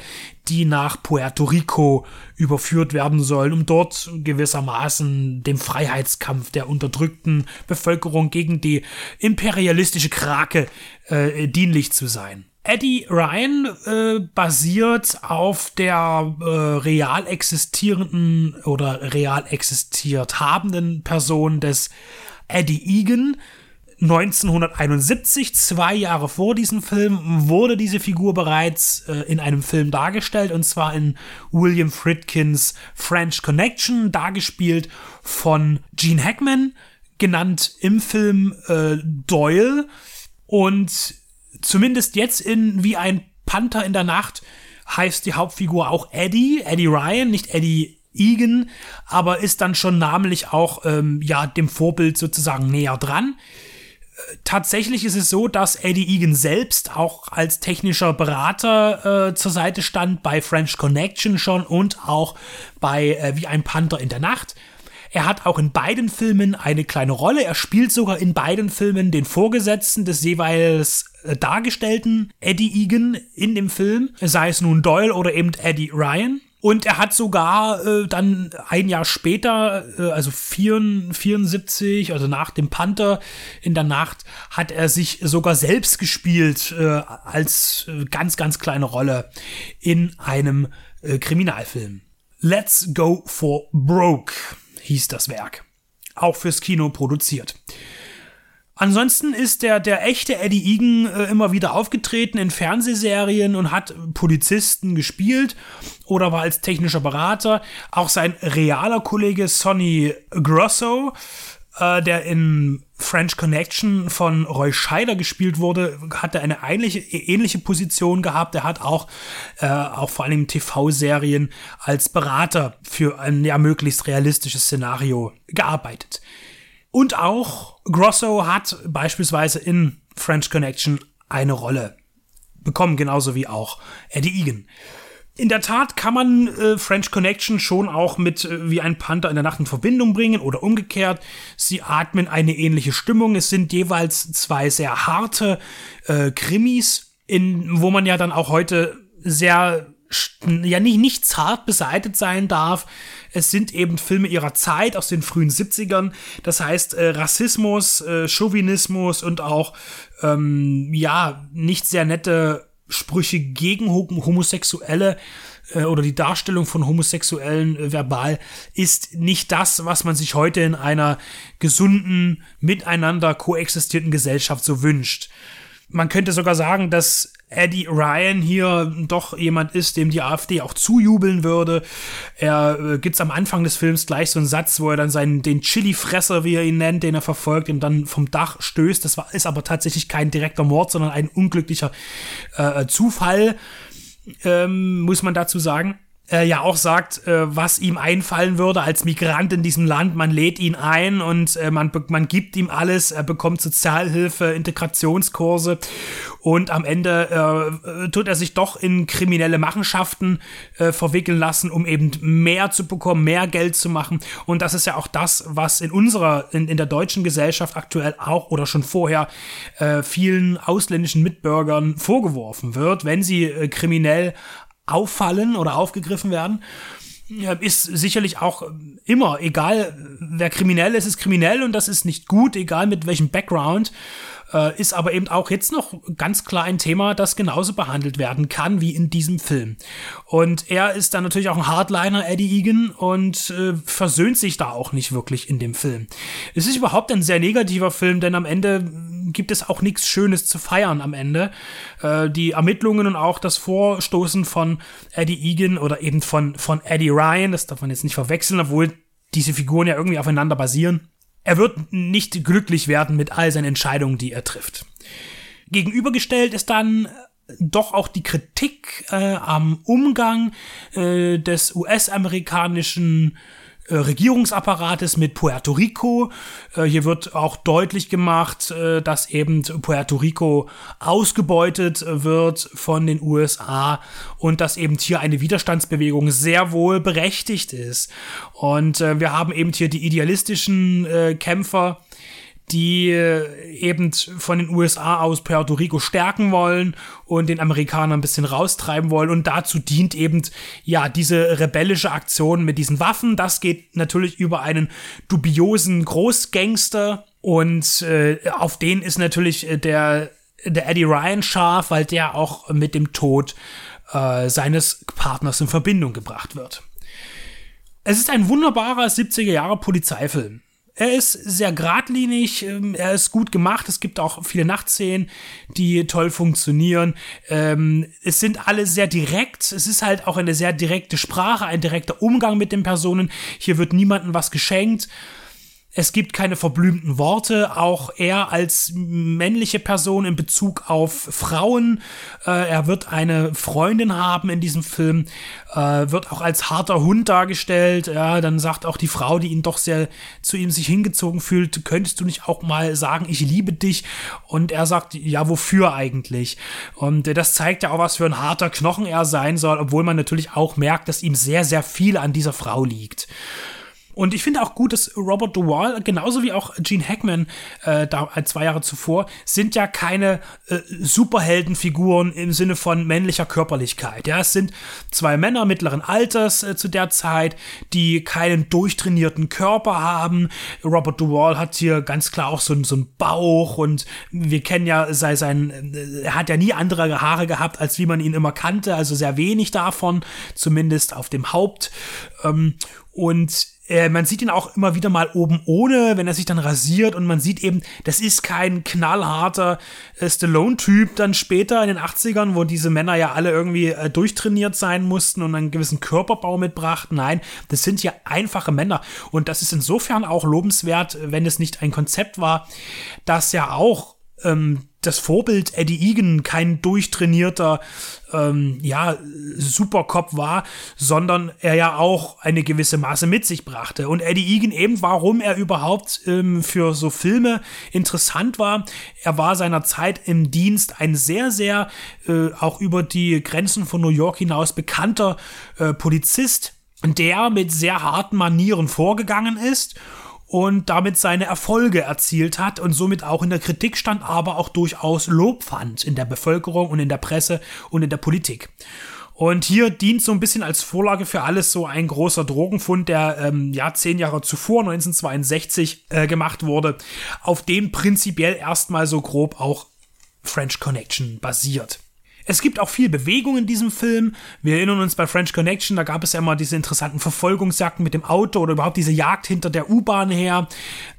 die nach Puerto Rico überführt werden sollen, um dort gewissermaßen dem Freiheitskampf der unterdrückten Bevölkerung gegen die imperialistische Krake äh, dienlich zu sein. Eddie Ryan äh, basiert auf der äh, real existierenden oder real existiert habenden Person des Eddie Egan, 1971, zwei Jahre vor diesem Film, wurde diese Figur bereits äh, in einem Film dargestellt, und zwar in William Friedkins French Connection, dargespielt von Gene Hackman, genannt im Film äh, Doyle. Und zumindest jetzt in Wie ein Panther in der Nacht heißt die Hauptfigur auch Eddie, Eddie Ryan, nicht Eddie Egan, aber ist dann schon namentlich auch ähm, ja dem Vorbild sozusagen näher dran. Tatsächlich ist es so, dass Eddie Egan selbst auch als technischer Berater äh, zur Seite stand bei French Connection schon und auch bei äh, Wie ein Panther in der Nacht. Er hat auch in beiden Filmen eine kleine Rolle. Er spielt sogar in beiden Filmen den Vorgesetzten des jeweils äh, dargestellten Eddie Egan in dem Film, sei es nun Doyle oder eben Eddie Ryan. Und er hat sogar äh, dann ein Jahr später, äh, also 74, also nach dem Panther in der Nacht, hat er sich sogar selbst gespielt äh, als äh, ganz, ganz kleine Rolle in einem äh, Kriminalfilm. Let's Go for Broke hieß das Werk. Auch fürs Kino produziert. Ansonsten ist der, der echte Eddie Egan äh, immer wieder aufgetreten in Fernsehserien und hat Polizisten gespielt oder war als technischer Berater. Auch sein realer Kollege Sonny Grosso, äh, der in French Connection von Roy Scheider gespielt wurde, hatte eine ähnliche, ähnliche Position gehabt. Er hat auch, äh, auch vor allem TV-Serien als Berater für ein ja möglichst realistisches Szenario gearbeitet. Und auch Grosso hat beispielsweise in French Connection eine Rolle bekommen, genauso wie auch Eddie Egan. In der Tat kann man äh, French Connection schon auch mit äh, wie ein Panther in der Nacht in Verbindung bringen oder umgekehrt. Sie atmen eine ähnliche Stimmung. Es sind jeweils zwei sehr harte äh, Krimis, in, wo man ja dann auch heute sehr ja nicht, nicht zart beseitet sein darf. Es sind eben Filme ihrer Zeit aus den frühen 70ern. Das heißt, äh, Rassismus, äh, Chauvinismus und auch, ähm, ja, nicht sehr nette Sprüche gegen Homosexuelle äh, oder die Darstellung von Homosexuellen äh, verbal ist nicht das, was man sich heute in einer gesunden, miteinander koexistierten Gesellschaft so wünscht. Man könnte sogar sagen, dass Eddie Ryan hier doch jemand ist, dem die AfD auch zujubeln würde. Er äh, gibt's am Anfang des Films gleich so einen Satz, wo er dann seinen den Chili-Fresser, wie er ihn nennt, den er verfolgt, und dann vom Dach stößt. Das war, ist aber tatsächlich kein direkter Mord, sondern ein unglücklicher äh, Zufall, ähm, muss man dazu sagen äh, ja auch sagt, äh, was ihm einfallen würde als Migrant in diesem Land. Man lädt ihn ein und äh, man, man gibt ihm alles. Er bekommt Sozialhilfe, Integrationskurse und am Ende äh, tut er sich doch in kriminelle Machenschaften äh, verwickeln lassen, um eben mehr zu bekommen, mehr Geld zu machen. Und das ist ja auch das, was in unserer, in, in der deutschen Gesellschaft aktuell auch oder schon vorher äh, vielen ausländischen Mitbürgern vorgeworfen wird, wenn sie äh, kriminell auffallen oder aufgegriffen werden, ist sicherlich auch immer, egal wer kriminell ist, ist kriminell und das ist nicht gut, egal mit welchem Background. Äh, ist aber eben auch jetzt noch ganz klar ein Thema, das genauso behandelt werden kann wie in diesem Film. Und er ist dann natürlich auch ein Hardliner, Eddie Egan, und äh, versöhnt sich da auch nicht wirklich in dem Film. Es ist überhaupt ein sehr negativer Film, denn am Ende gibt es auch nichts Schönes zu feiern am Ende. Äh, die Ermittlungen und auch das Vorstoßen von Eddie Egan oder eben von, von Eddie Ryan, das darf man jetzt nicht verwechseln, obwohl diese Figuren ja irgendwie aufeinander basieren er wird nicht glücklich werden mit all seinen Entscheidungen, die er trifft. Gegenübergestellt ist dann doch auch die Kritik äh, am Umgang äh, des US-amerikanischen äh, Regierungsapparates mit Puerto Rico. Äh, hier wird auch deutlich gemacht, äh, dass eben Puerto Rico ausgebeutet wird von den USA und dass eben hier eine Widerstandsbewegung sehr wohl berechtigt ist. Und wir haben eben hier die idealistischen Kämpfer, die äh, eben von den USA aus Puerto Rico stärken wollen und den Amerikanern ein bisschen raustreiben wollen. Und dazu dient eben, ja, diese rebellische Aktion mit diesen Waffen. Das geht natürlich über einen dubiosen Großgangster. Und äh, auf den ist natürlich äh, der, der Eddie Ryan scharf, weil der auch mit dem Tod äh, seines Partners in Verbindung gebracht wird. Es ist ein wunderbarer 70er Jahre Polizeifilm Er ist sehr geradlinig, ähm, er ist gut gemacht. Es gibt auch viele Nachtszenen, die toll funktionieren. Ähm, es sind alle sehr direkt. Es ist halt auch eine sehr direkte Sprache, ein direkter Umgang mit den Personen. Hier wird niemandem was geschenkt. Es gibt keine verblümten Worte. Auch er als männliche Person in Bezug auf Frauen. Äh, er wird eine Freundin haben in diesem Film. Äh, wird auch als harter Hund dargestellt. Ja, dann sagt auch die Frau, die ihn doch sehr zu ihm sich hingezogen fühlt, könntest du nicht auch mal sagen, ich liebe dich? Und er sagt, ja, wofür eigentlich? Und äh, das zeigt ja auch, was für ein harter Knochen er sein soll, obwohl man natürlich auch merkt, dass ihm sehr, sehr viel an dieser Frau liegt. Und ich finde auch gut, dass Robert Duvall, genauso wie auch Gene Hackman äh, da äh, zwei Jahre zuvor, sind ja keine äh, Superheldenfiguren im Sinne von männlicher Körperlichkeit. Ja, es sind zwei Männer mittleren Alters äh, zu der Zeit, die keinen durchtrainierten Körper haben. Robert Duvall hat hier ganz klar auch so, so einen Bauch und wir kennen ja sei sein, äh, er hat ja nie andere Haare gehabt, als wie man ihn immer kannte, also sehr wenig davon, zumindest auf dem Haupt. Ähm, und äh, man sieht ihn auch immer wieder mal oben ohne, wenn er sich dann rasiert und man sieht eben, das ist kein knallharter äh, Stallone-Typ dann später in den 80ern, wo diese Männer ja alle irgendwie äh, durchtrainiert sein mussten und einen gewissen Körperbau mitbrachten. Nein, das sind ja einfache Männer und das ist insofern auch lobenswert, wenn es nicht ein Konzept war, das ja auch ähm, das Vorbild Eddie Egan kein durchtrainierter ähm, ja, Supercop war, sondern er ja auch eine gewisse Maße mit sich brachte. Und Eddie Egan eben, warum er überhaupt ähm, für so Filme interessant war, er war seiner Zeit im Dienst ein sehr, sehr äh, auch über die Grenzen von New York hinaus bekannter äh, Polizist, der mit sehr harten Manieren vorgegangen ist und damit seine Erfolge erzielt hat und somit auch in der Kritik stand, aber auch durchaus Lob fand in der Bevölkerung und in der Presse und in der Politik. Und hier dient so ein bisschen als Vorlage für alles so ein großer Drogenfund, der ähm, ja zehn Jahre zuvor, 1962, äh, gemacht wurde, auf dem prinzipiell erstmal so grob auch French Connection basiert. Es gibt auch viel Bewegung in diesem Film. Wir erinnern uns bei French Connection, da gab es ja immer diese interessanten Verfolgungsjagden mit dem Auto oder überhaupt diese Jagd hinter der U-Bahn her.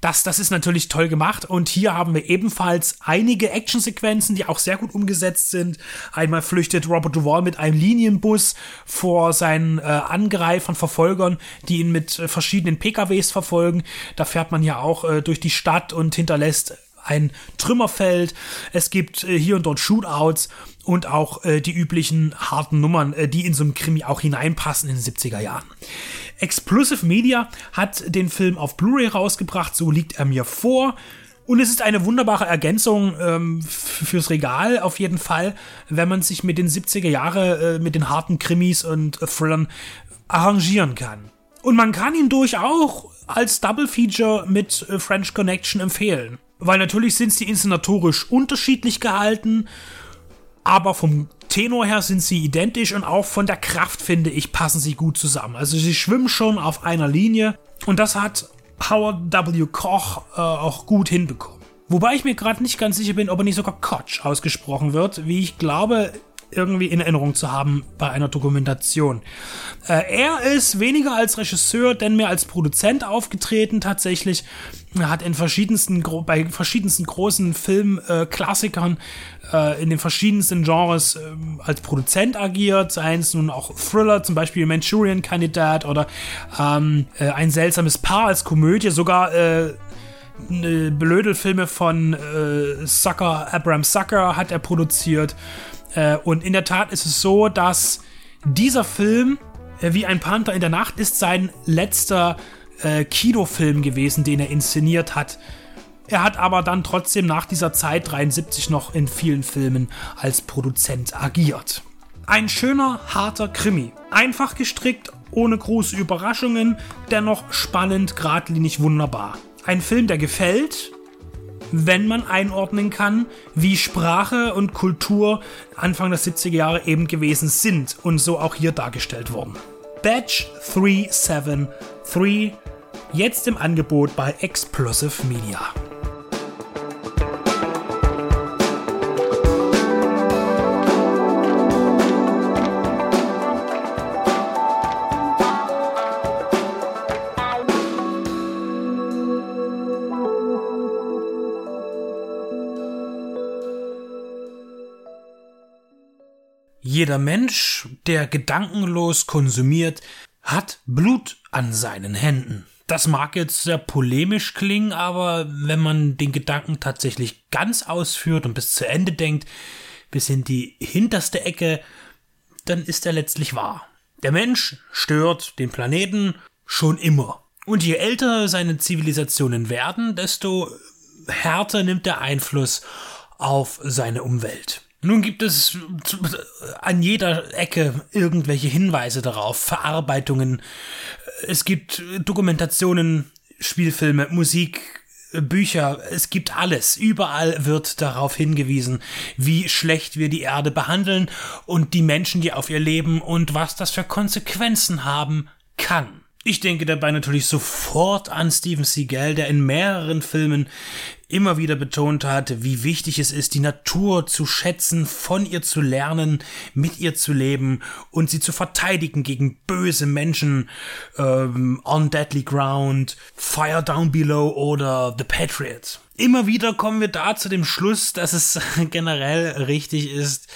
Das, das ist natürlich toll gemacht. Und hier haben wir ebenfalls einige Actionsequenzen, die auch sehr gut umgesetzt sind. Einmal flüchtet Robert Duvall mit einem Linienbus vor seinen äh, Angreifern, Verfolgern, die ihn mit äh, verschiedenen PKWs verfolgen. Da fährt man ja auch äh, durch die Stadt und hinterlässt ein Trümmerfeld. Es gibt äh, hier und dort Shootouts und auch äh, die üblichen harten Nummern, äh, die in so einem Krimi auch hineinpassen in den 70er Jahren. Explosive Media hat den Film auf Blu-ray rausgebracht, so liegt er mir vor. Und es ist eine wunderbare Ergänzung ähm, fürs Regal auf jeden Fall, wenn man sich mit den 70er Jahre, äh, mit den harten Krimis und äh, Thrillern arrangieren kann. Und man kann ihn durchaus als Double Feature mit äh, French Connection empfehlen. Weil natürlich sind sie inszenatorisch unterschiedlich gehalten, aber vom Tenor her sind sie identisch und auch von der Kraft, finde ich, passen sie gut zusammen. Also sie schwimmen schon auf einer Linie und das hat Howard W. Koch äh, auch gut hinbekommen. Wobei ich mir gerade nicht ganz sicher bin, ob er nicht sogar Koch ausgesprochen wird, wie ich glaube, irgendwie in Erinnerung zu haben bei einer Dokumentation. Äh, er ist weniger als Regisseur, denn mehr als Produzent aufgetreten tatsächlich. Er hat in verschiedensten, bei verschiedensten großen Filmklassikern äh, in den verschiedensten Genres äh, als Produzent agiert, seien es nun auch Thriller, zum Beispiel Manchurian Kandidat oder ähm, äh, ein seltsames Paar als Komödie, sogar äh, ne, Blödelfilme von äh, Sucker, Abraham Sucker hat er produziert. Äh, und in der Tat ist es so, dass dieser Film, äh, wie ein Panther in der Nacht, ist sein letzter äh, Kinofilm gewesen, den er inszeniert hat. Er hat aber dann trotzdem nach dieser Zeit 73 noch in vielen Filmen als Produzent agiert. Ein schöner, harter Krimi. Einfach gestrickt, ohne große Überraschungen, dennoch spannend, geradlinig, wunderbar. Ein Film, der gefällt, wenn man einordnen kann, wie Sprache und Kultur Anfang der 70er Jahre eben gewesen sind und so auch hier dargestellt wurden. Batch 373 jetzt im Angebot bei Explosive Media. Jeder Mensch, der gedankenlos konsumiert, hat Blut an seinen Händen. Das mag jetzt sehr polemisch klingen, aber wenn man den Gedanken tatsächlich ganz ausführt und bis zu Ende denkt, bis in die hinterste Ecke, dann ist er letztlich wahr. Der Mensch stört den Planeten schon immer. Und je älter seine Zivilisationen werden, desto härter nimmt der Einfluss auf seine Umwelt. Nun gibt es an jeder Ecke irgendwelche Hinweise darauf, Verarbeitungen. Es gibt Dokumentationen, Spielfilme, Musik, Bücher, es gibt alles. Überall wird darauf hingewiesen, wie schlecht wir die Erde behandeln und die Menschen, die auf ihr leben und was das für Konsequenzen haben kann. Ich denke dabei natürlich sofort an Steven Seagal, der in mehreren Filmen immer wieder betont hat, wie wichtig es ist, die Natur zu schätzen, von ihr zu lernen, mit ihr zu leben und sie zu verteidigen gegen böse Menschen, ähm, On Deadly Ground, Fire Down Below oder The Patriot. Immer wieder kommen wir da zu dem Schluss, dass es generell richtig ist,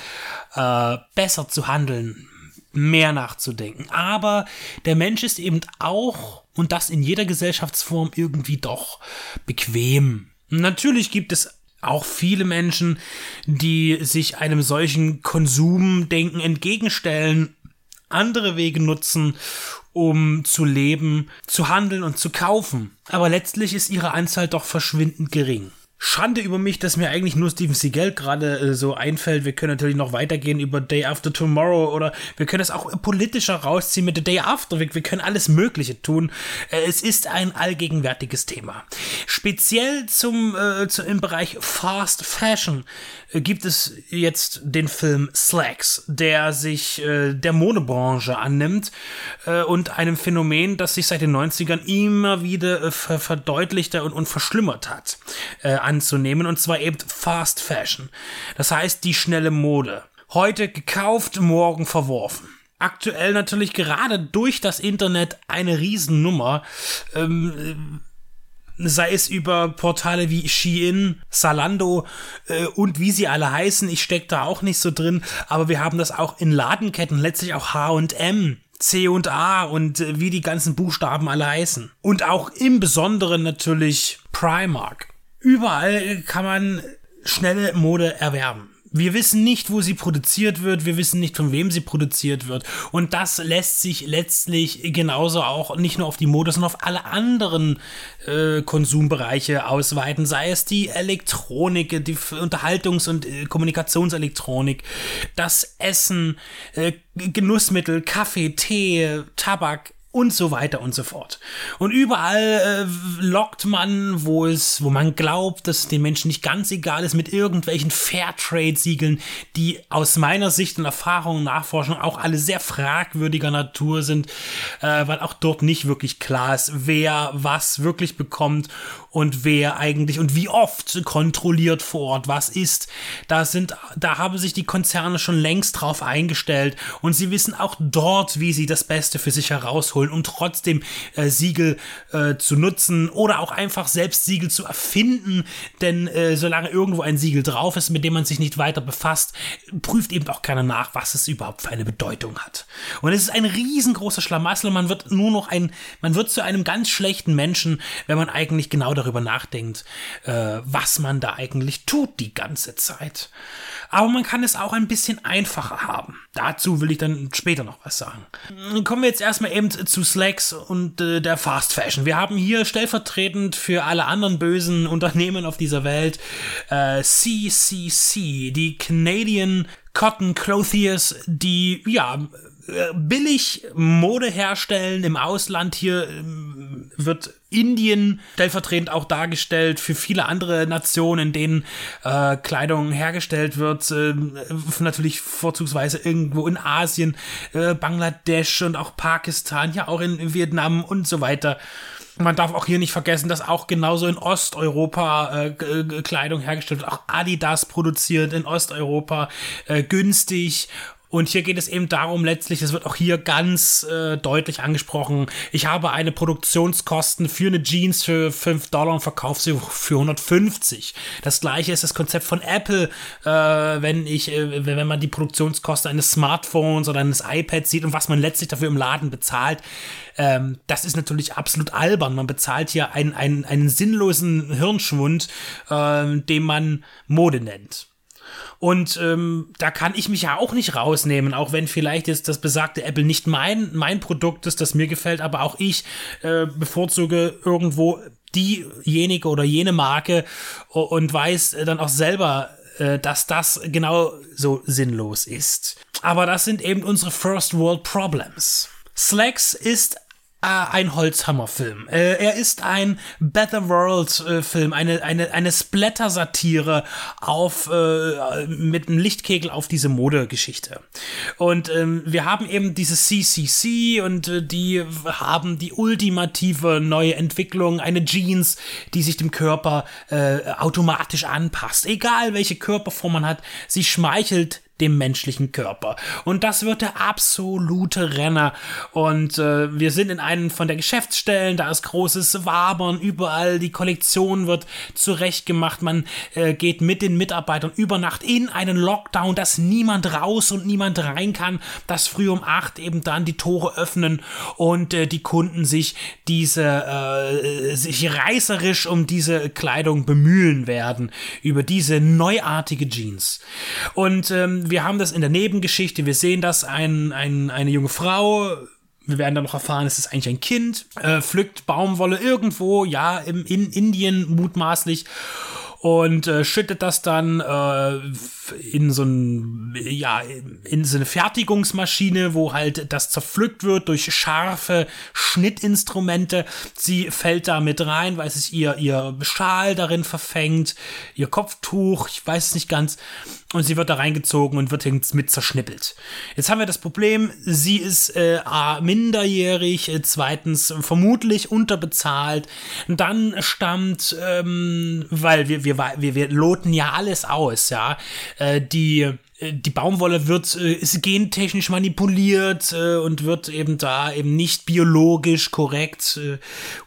äh, besser zu handeln, mehr nachzudenken. Aber der Mensch ist eben auch, und das in jeder Gesellschaftsform irgendwie doch bequem. Natürlich gibt es auch viele Menschen, die sich einem solchen Konsumdenken entgegenstellen, andere Wege nutzen, um zu leben, zu handeln und zu kaufen. Aber letztlich ist ihre Anzahl doch verschwindend gering. Schande über mich, dass mir eigentlich nur Steven Seagal gerade äh, so einfällt. Wir können natürlich noch weitergehen über Day After Tomorrow oder wir können es auch politischer rausziehen mit The Day After. Wir, wir können alles Mögliche tun. Äh, es ist ein allgegenwärtiges Thema. Speziell zum, äh, zu, im Bereich Fast Fashion gibt es jetzt den Film Slacks, der sich äh, der Modebranche annimmt äh, und einem Phänomen, das sich seit den 90ern immer wieder ver verdeutlichter und, und verschlimmert hat anzunehmen, und zwar eben Fast Fashion. Das heißt die schnelle Mode. Heute gekauft, morgen verworfen aktuell natürlich gerade durch das Internet eine Riesennummer. Ähm, sei es über Portale wie Shein, Salando äh, und wie sie alle heißen. Ich stecke da auch nicht so drin, aber wir haben das auch in Ladenketten, letztlich auch H&M. C und A und äh, wie die ganzen Buchstaben alle heißen. Und auch im Besonderen natürlich Primark. Überall kann man schnelle Mode erwerben. Wir wissen nicht, wo sie produziert wird, wir wissen nicht, von wem sie produziert wird. Und das lässt sich letztlich genauso auch nicht nur auf die Mode, sondern auf alle anderen äh, Konsumbereiche ausweiten, sei es die Elektronik, die Unterhaltungs- und äh, Kommunikationselektronik, das Essen, äh, Genussmittel, Kaffee, Tee, Tabak, und so weiter und so fort. Und überall äh, lockt man, wo es, wo man glaubt, dass es den Menschen nicht ganz egal ist, mit irgendwelchen Fairtrade-Siegeln, die aus meiner Sicht und Erfahrung und Nachforschung auch alle sehr fragwürdiger Natur sind, äh, weil auch dort nicht wirklich klar ist, wer was wirklich bekommt und wer eigentlich und wie oft kontrolliert vor Ort was ist. Da sind, da haben sich die Konzerne schon längst drauf eingestellt und sie wissen auch dort, wie sie das Beste für sich herausholen holen, um trotzdem äh, Siegel äh, zu nutzen oder auch einfach selbst Siegel zu erfinden. Denn äh, solange irgendwo ein Siegel drauf ist, mit dem man sich nicht weiter befasst, prüft eben auch keiner nach, was es überhaupt für eine Bedeutung hat. Und es ist ein riesengroßer Schlamassel man wird nur noch ein, man wird zu einem ganz schlechten Menschen, wenn man eigentlich genau darüber nachdenkt, äh, was man da eigentlich tut die ganze Zeit. Aber man kann es auch ein bisschen einfacher haben. Dazu will ich dann später noch was sagen. Kommen wir jetzt erstmal eben zu Slacks und äh, der Fast Fashion. Wir haben hier stellvertretend für alle anderen bösen Unternehmen auf dieser Welt äh, CCC, die Canadian Cotton Clothiers, die ja äh, billig Mode herstellen im Ausland. Hier ähm, wird Indien stellvertretend auch dargestellt für viele andere Nationen, in denen äh, Kleidung hergestellt wird. Äh, natürlich vorzugsweise irgendwo in Asien, äh, Bangladesch und auch Pakistan, ja auch in Vietnam und so weiter. Man darf auch hier nicht vergessen, dass auch genauso in Osteuropa äh, Kleidung hergestellt wird. Auch Adidas produziert in Osteuropa äh, günstig Und hier geht es eben darum, letztlich, es wird auch hier ganz äh, deutlich angesprochen, ich habe eine Produktionskosten für eine Jeans für 5 Dollar und verkaufe sie für 150. Das gleiche ist das Konzept von Apple, äh, wenn ich, äh, wenn man die Produktionskosten eines Smartphones oder eines iPads sieht und was man letztlich dafür im Laden bezahlt. Ähm, das ist natürlich absolut albern. Man bezahlt hier einen, einen, einen sinnlosen Hirnschwund, äh, den man Mode nennt. Und ähm, da kann ich mich ja auch nicht rausnehmen, auch wenn vielleicht jetzt das besagte Apple nicht mein, mein Produkt ist, das mir gefällt, aber auch ich äh, bevorzuge irgendwo diejenige oder jene Marke und weiß dann auch selber, äh, dass das genau so sinnlos ist. Aber das sind eben unsere First World Problems. Slacks ist äh, ein Holzhammer-Film. Äh, er ist ein Better World-Film, eine, eine, eine Splatter-Satire auf, äh, mit einem Lichtkegel auf diese Modegeschichte. Und ähm, wir haben eben diese CCC und äh, die haben die ultimative neue Entwicklung, eine Jeans, die sich dem Körper äh, automatisch anpasst. Egal welche Körperform man hat, sie schmeichelt dem menschlichen Körper. Und das wird der absolute Renner. Und äh, wir sind in einem von der Geschäftsstellen, da ist großes Wabern, überall die Kollektion wird zurechtgemacht. Man äh, geht mit den Mitarbeitern über Nacht in einen Lockdown, dass niemand raus und niemand rein kann, dass früh um acht eben dann die Tore öffnen und äh, die Kunden sich diese, äh, sich reißerisch um diese Kleidung bemühen werden, über diese neuartige Jeans. Und ähm, wir haben das in der Nebengeschichte, wir sehen das, ein, ein, eine junge Frau, wir werden dann noch erfahren, es ist eigentlich ein Kind, äh, pflückt Baumwolle irgendwo, ja, im, in Indien mutmaßlich und äh, schüttet das dann äh, in so ein ja in so eine Fertigungsmaschine, wo halt das zerpflückt wird durch scharfe Schnittinstrumente. Sie fällt da mit rein, weil es ihr ihr Schal darin verfängt, ihr Kopftuch, ich weiß es nicht ganz und sie wird da reingezogen und wird mit zerschnippelt. Jetzt haben wir das Problem, sie ist äh, A, minderjährig, äh, zweitens vermutlich unterbezahlt. Dann stammt, ähm, weil wir, wir, wir, wir loten ja alles aus, ja, äh, die die Baumwolle wird äh, ist gentechnisch manipuliert äh, und wird eben da eben nicht biologisch korrekt äh,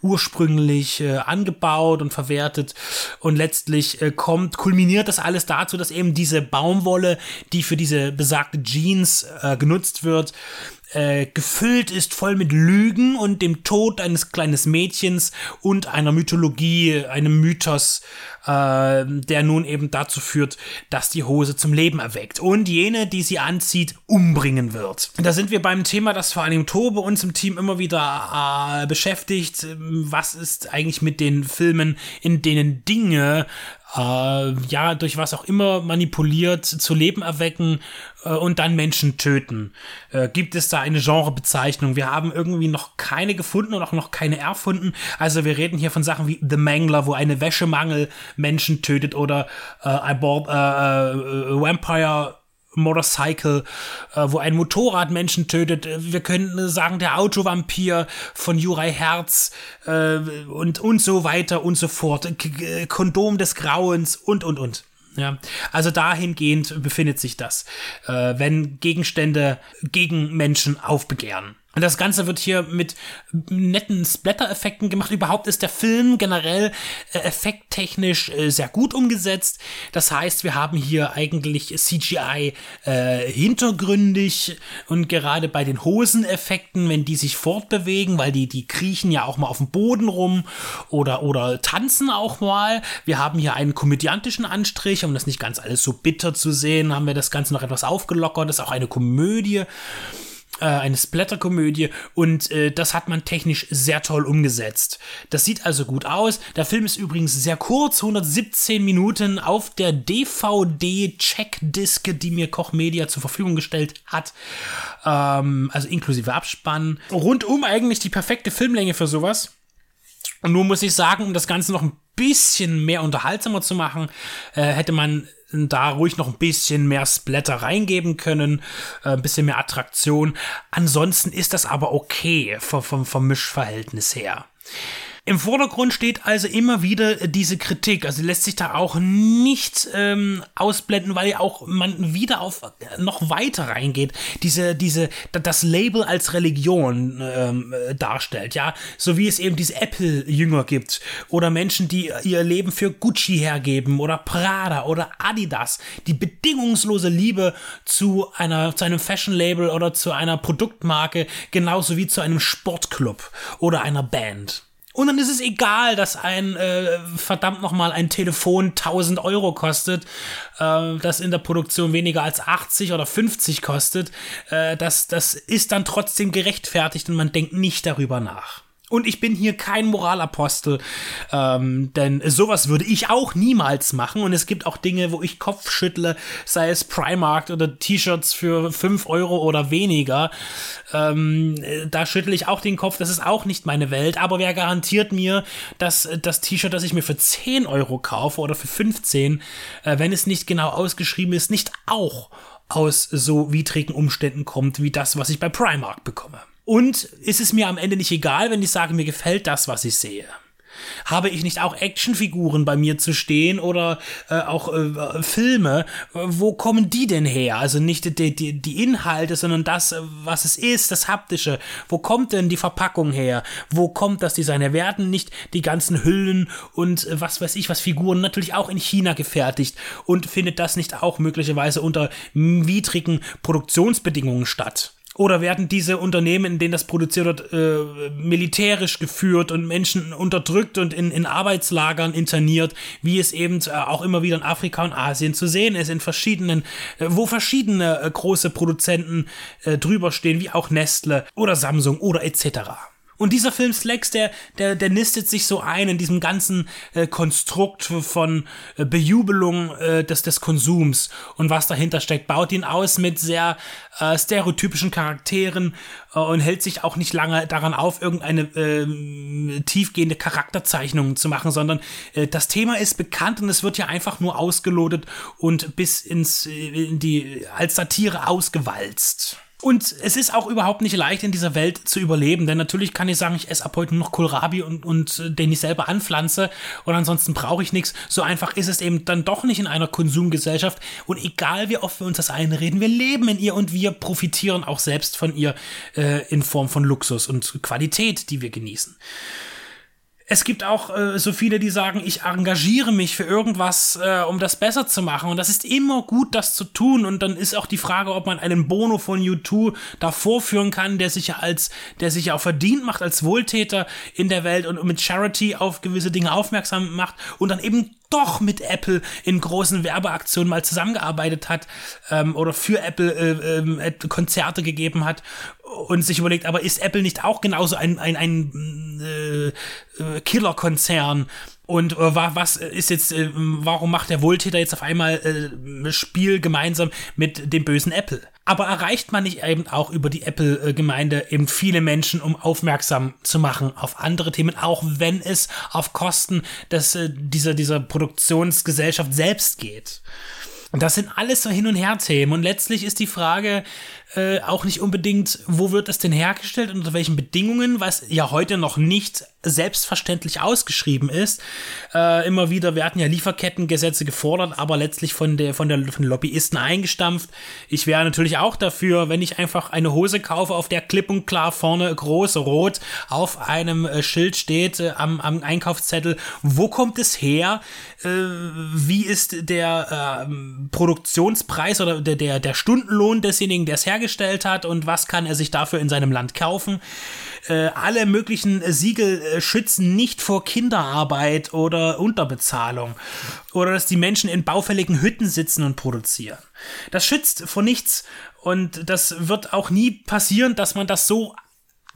ursprünglich äh, angebaut und verwertet. Und letztlich äh, kommt kulminiert das alles dazu, dass eben diese Baumwolle, die für diese besagte Jeans äh, genutzt wird, äh, gefüllt ist voll mit Lügen und dem Tod eines kleinen Mädchens und einer Mythologie, einem Mythos, äh, der nun eben dazu führt, dass die Hose zum Leben erweckt und jene, die sie anzieht, umbringen wird. Da sind wir beim Thema, das vor allem Tobe uns im Team immer wieder äh, beschäftigt. Was ist eigentlich mit den Filmen, in denen Dinge äh, ja, durch was auch immer manipuliert, zu Leben erwecken äh, und dann Menschen töten. Äh, gibt es da eine Genrebezeichnung? Wir haben irgendwie noch keine gefunden und auch noch keine erfunden. Also wir reden hier von Sachen wie The Mangler, wo eine Wäschemangel Menschen tötet oder äh, I bought, äh, äh, Vampire Motorcycle, äh, wo ein Motorrad Menschen tötet. Wir könnten sagen, der Autovampir von Jurei Herz äh, und, und so weiter und so fort. K Kondom des Grauens und, und, und. Ja, also dahingehend befindet sich das, äh, wenn Gegenstände gegen Menschen aufbegehren. Das Ganze wird hier mit netten Splatter-Effekten gemacht. Überhaupt ist der Film generell äh, effekttechnisch äh, sehr gut umgesetzt. Das heißt, wir haben hier eigentlich CGI äh, hintergründig und gerade bei den Hoseneffekten, wenn die sich fortbewegen, weil die, die kriechen ja auch mal auf dem Boden rum oder, oder tanzen auch mal. Wir haben hier einen komödiantischen Anstrich, um das nicht ganz alles so bitter zu sehen, haben wir das Ganze noch etwas aufgelockert. Das ist auch eine Komödie eine Splatter-Komödie und äh, das hat man technisch sehr toll umgesetzt. Das sieht also gut aus. Der Film ist übrigens sehr kurz, 117 Minuten auf der DVD-Checkdiske, die mir Koch Media zur Verfügung gestellt hat. Ähm, also inklusive Abspann. Rundum eigentlich die perfekte Filmlänge für sowas. Und nur muss ich sagen, um das Ganze noch ein bisschen mehr unterhaltsamer zu machen, äh, hätte man da ruhig noch ein bisschen mehr Splatter reingeben können, äh, ein bisschen mehr Attraktion. Ansonsten ist das aber okay vom, vom, vom Mischverhältnis her. Im Vordergrund steht also immer wieder diese Kritik. Also lässt sich da auch nicht ähm, ausblenden, weil ja auch man wieder auf noch weiter reingeht. Diese, diese, das Label als Religion ähm, darstellt, ja. So wie es eben diese Apple-Jünger gibt. Oder Menschen, die ihr Leben für Gucci hergeben oder Prada oder Adidas. Die bedingungslose Liebe zu einer, zu einem Fashion-Label oder zu einer Produktmarke, genauso wie zu einem Sportclub oder einer Band. Und dann ist es egal, dass ein äh, verdammt nochmal ein Telefon 1000 Euro kostet, äh, das in der Produktion weniger als 80 oder 50 kostet. Äh, das, das ist dann trotzdem gerechtfertigt und man denkt nicht darüber nach. Und ich bin hier kein Moralapostel, ähm, denn sowas würde ich auch niemals machen. Und es gibt auch Dinge, wo ich Kopf schüttle, sei es Primark oder T-Shirts für 5 Euro oder weniger. Ähm, da schüttle ich auch den Kopf, das ist auch nicht meine Welt. Aber wer garantiert mir, dass das T-Shirt, das ich mir für 10 Euro kaufe oder für 15, äh, wenn es nicht genau ausgeschrieben ist, nicht auch aus so widrigen Umständen kommt, wie das, was ich bei Primark bekomme. Und ist es mir am Ende nicht egal, wenn ich sage, mir gefällt das, was ich sehe? Habe ich nicht auch Actionfiguren bei mir zu stehen oder äh, auch äh, Filme? Wo kommen die denn her? Also nicht die, die, die Inhalte, sondern das, was es ist, das Haptische. Wo kommt denn die Verpackung her? Wo kommt das Design Werden nicht die ganzen Hüllen und äh, was weiß ich, was Figuren natürlich auch in China gefertigt und findet das nicht auch möglicherweise unter widrigen Produktionsbedingungen statt? Oder werden diese Unternehmen, in denen das produziert wird, äh, militärisch geführt und Menschen unterdrückt und in, in Arbeitslagern interniert, wie es eben äh, auch immer wieder in Afrika und Asien zu sehen ist, in verschiedenen, äh, wo verschiedene äh, große Produzenten äh, drüber stehen, wie auch Nestle oder Samsung oder etc. Und dieser Film Slacks, der, der, der nistet sich so ein in diesem ganzen äh, Konstrukt von äh, Bejubelung äh, des, des Konsums und was dahinter steckt, baut ihn aus mit sehr äh, stereotypischen Charakteren äh, und hält sich auch nicht lange daran auf, irgendeine äh, tiefgehende Charakterzeichnung zu machen, sondern äh, das Thema ist bekannt und es wird ja einfach nur ausgelotet und bis ins, äh, in die, als Satire ausgewalzt. Und es ist auch überhaupt nicht leicht, in dieser Welt zu überleben, denn natürlich kann ich sagen, ich esse ab heute nur noch Kohlrabi und, und äh, den ich selber anpflanze und ansonsten brauche ich nichts. So einfach ist es eben dann doch nicht in einer Konsumgesellschaft. Und egal wie oft wir uns das einreden, wir leben in ihr und wir profitieren auch selbst von ihr äh, in Form von Luxus und Qualität, die wir genießen es gibt auch äh, so viele, die sagen, ich engagiere mich für irgendwas, äh, um das besser zu machen. Und das ist immer gut, das zu tun. Und dann ist auch die Frage, ob man einen Bono von U2 da vorführen kann, der sich ja als, der sich ja auch verdient macht als Wohltäter in der Welt und mit Charity auf gewisse Dinge aufmerksam macht und dann eben doch mit Apple in großen Werbeaktionen mal zusammengearbeitet hat ähm, oder für Apple äh, äh, Konzerte gegeben hat und sich überlegt, aber ist Apple nicht auch genauso ein, ein, ein äh, äh Killerkonzern? Und äh, was ist jetzt, äh, warum macht der Wohltäter jetzt auf einmal äh, Spiel gemeinsam mit dem bösen Apple? Aber erreicht man nicht eben auch über die Apple-Gemeinde eben viele Menschen, um aufmerksam zu machen auf andere Themen, auch wenn es auf Kosten des, äh, dieser, dieser Produktionsgesellschaft selbst geht? Und das sind alles so Hin- und Her-Themen. Und letztlich ist die Frage, äh, auch nicht unbedingt, wo wird das denn hergestellt und unter welchen Bedingungen, was ja heute noch nicht selbstverständlich ausgeschrieben ist. Äh, immer wieder werden ja Lieferkettengesetze gefordert, aber letztlich von der, von der von Lobbyisten eingestampft. Ich wäre natürlich auch dafür, wenn ich einfach eine Hose kaufe, auf der klipp und klar vorne groß rot auf einem äh, Schild steht äh, am, am Einkaufszettel, wo kommt es her? Äh, wie ist der ähm, Produktionspreis oder der, der, der Stundenlohn desjenigen, der es hergestellt hat und was kann er sich dafür in seinem Land kaufen? Äh, alle möglichen Siegel äh, schützen nicht vor Kinderarbeit oder Unterbezahlung oder dass die Menschen in baufälligen Hütten sitzen und produzieren. Das schützt vor nichts und das wird auch nie passieren, dass man das so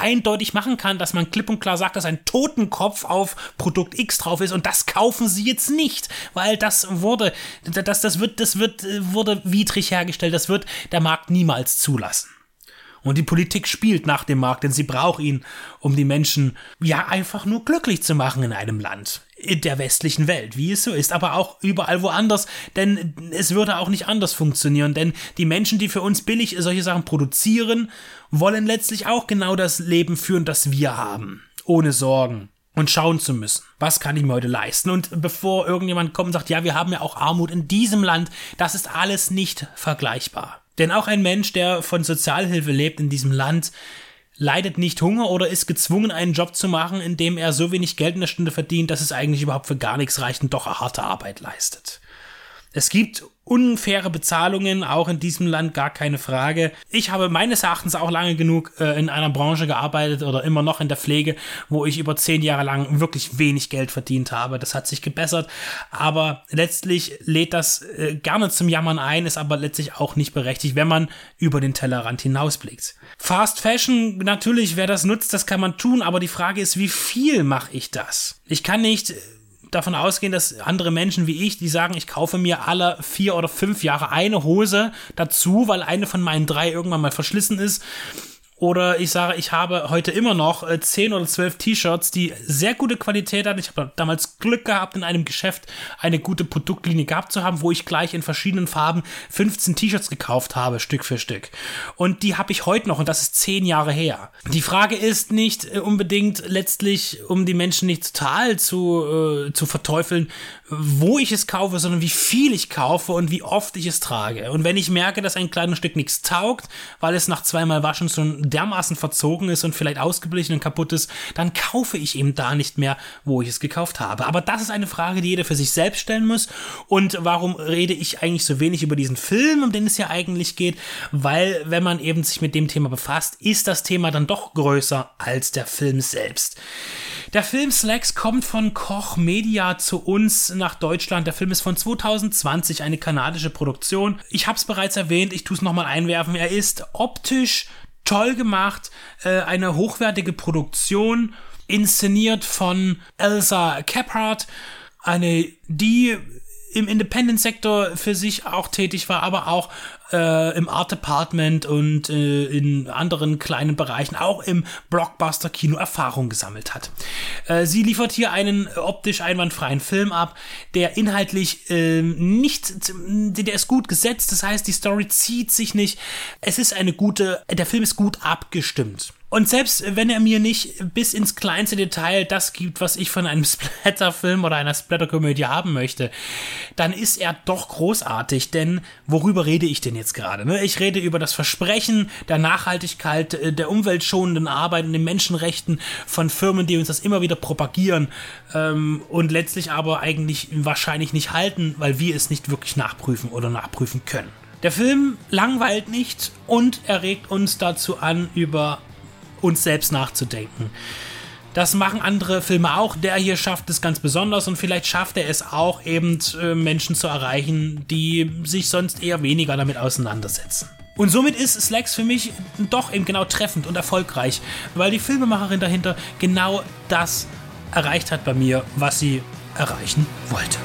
eindeutig machen kann, dass man klipp und klar sagt, dass ein Totenkopf auf Produkt X drauf ist und das kaufen sie jetzt nicht, weil das wurde, das, das wird, das wird, äh, wurde widrig hergestellt, das wird der Markt niemals zulassen. Und die Politik spielt nach dem Markt, denn sie braucht ihn, um die Menschen ja einfach nur glücklich zu machen in einem Land, in der westlichen Welt, wie es so ist, aber auch überall woanders, denn es würde auch nicht anders funktionieren, denn die Menschen, die für uns billig solche Sachen produzieren, wollen letztlich auch genau das Leben führen, das wir haben, ohne Sorgen und schauen zu müssen, was kann ich mir heute leisten. Und bevor irgendjemand kommt und sagt, ja, wir haben ja auch Armut in diesem Land, das ist alles nicht vergleichbar. Denn auch ein Mensch, der von Sozialhilfe lebt in diesem Land, leidet nicht Hunger oder ist gezwungen, einen Job zu machen, in dem er so wenig Geld in der Stunde verdient, dass es eigentlich überhaupt für gar nichts reicht und doch harte Arbeit leistet. Es gibt unfaire Bezahlungen, auch in diesem Land gar keine Frage. Ich habe meines Erachtens auch lange genug äh, in einer Branche gearbeitet oder immer noch in der Pflege, wo ich über zehn Jahre lang wirklich wenig Geld verdient habe. Das hat sich gebessert, aber letztlich lädt das äh, gerne zum Jammern ein, ist aber letztlich auch nicht berechtigt, wenn man über den Tellerrand hinausblickt. Fast Fashion, natürlich, wer das nutzt, das kann man tun, aber die Frage ist, wie viel mache ich das? Ich kann nicht davon ausgehen, dass andere Menschen wie ich, die sagen, ich kaufe mir alle vier oder fünf Jahre eine Hose dazu, weil eine von meinen drei irgendwann mal verschlissen ist oder ich sage, ich habe heute immer noch äh, 10 oder 12 T-Shirts, die sehr gute Qualität hatten. Ich habe damals Glück gehabt, in einem Geschäft eine gute Produktlinie gehabt zu haben, wo ich gleich in verschiedenen Farben 15 T-Shirts gekauft habe, Stück für Stück. Und die habe ich heute noch und das ist 10 Jahre her. Die Frage ist nicht äh, unbedingt letztlich, um die Menschen nicht total zu, äh, zu verteufeln, wo ich es kaufe, sondern wie viel ich kaufe und wie oft ich es trage. Und wenn ich merke, dass ein kleines Stück nichts taugt, weil es nach zweimal Waschen schon dermaßen verzogen ist und vielleicht ausgeblichen und kaputt ist, dann kaufe ich eben da nicht mehr, wo ich es gekauft habe. Aber das ist eine Frage, die jeder für sich selbst stellen muss. Und warum rede ich eigentlich so wenig über diesen Film, um den es ja eigentlich geht? Weil, wenn man eben sich mit dem Thema befasst, ist das Thema dann doch größer als der Film selbst. Der Film Slacks kommt von Koch Media zu uns nach Deutschland. Der Film ist von 2020, eine kanadische Produktion. Ich habe es bereits erwähnt, ich tue es nochmal einwerfen. Er ist optisch toll gemacht, äh, eine hochwertige Produktion, inszeniert von Elsa Kephart, eine, die im Independent-Sektor für sich auch tätig war, aber auch äh, im Art Department und äh, in anderen kleinen Bereichen, auch im Blockbuster-Kino Erfahrung gesammelt hat. Äh, sie liefert hier einen optisch einwandfreien Film ab, der inhaltlich äh, nicht, der ist gut gesetzt, das heißt, die Story zieht sich nicht. Es ist eine gute, der Film ist gut abgestimmt. Und selbst wenn er mir nicht bis ins kleinste Detail das gibt, was ich von einem Splatterfilm oder einer Splatterkomödie haben möchte, dann ist er doch großartig, denn worüber rede ich denn jetzt gerade? Ne? Ich rede über das Versprechen der Nachhaltigkeit, äh, der umweltschonenden Arbeit und den Menschenrechten von Firmen, die uns das immer wieder propagieren ähm, und letztlich aber eigentlich wahrscheinlich nicht halten, weil wir es nicht wirklich nachprüfen oder nachprüfen können. Der Film langweilt nicht und er regt uns dazu an, über uns selbst nachzudenken. Das machen andere Filme auch. Der hier schafft es ganz besonders und vielleicht schafft er es auch, eben äh, Menschen zu erreichen, die sich sonst eher weniger damit auseinandersetzen. Und somit ist Slacks für mich doch eben genau treffend und erfolgreich, weil die Filmemacherin dahinter genau das erreicht hat bei mir, was sie erreichen wollte.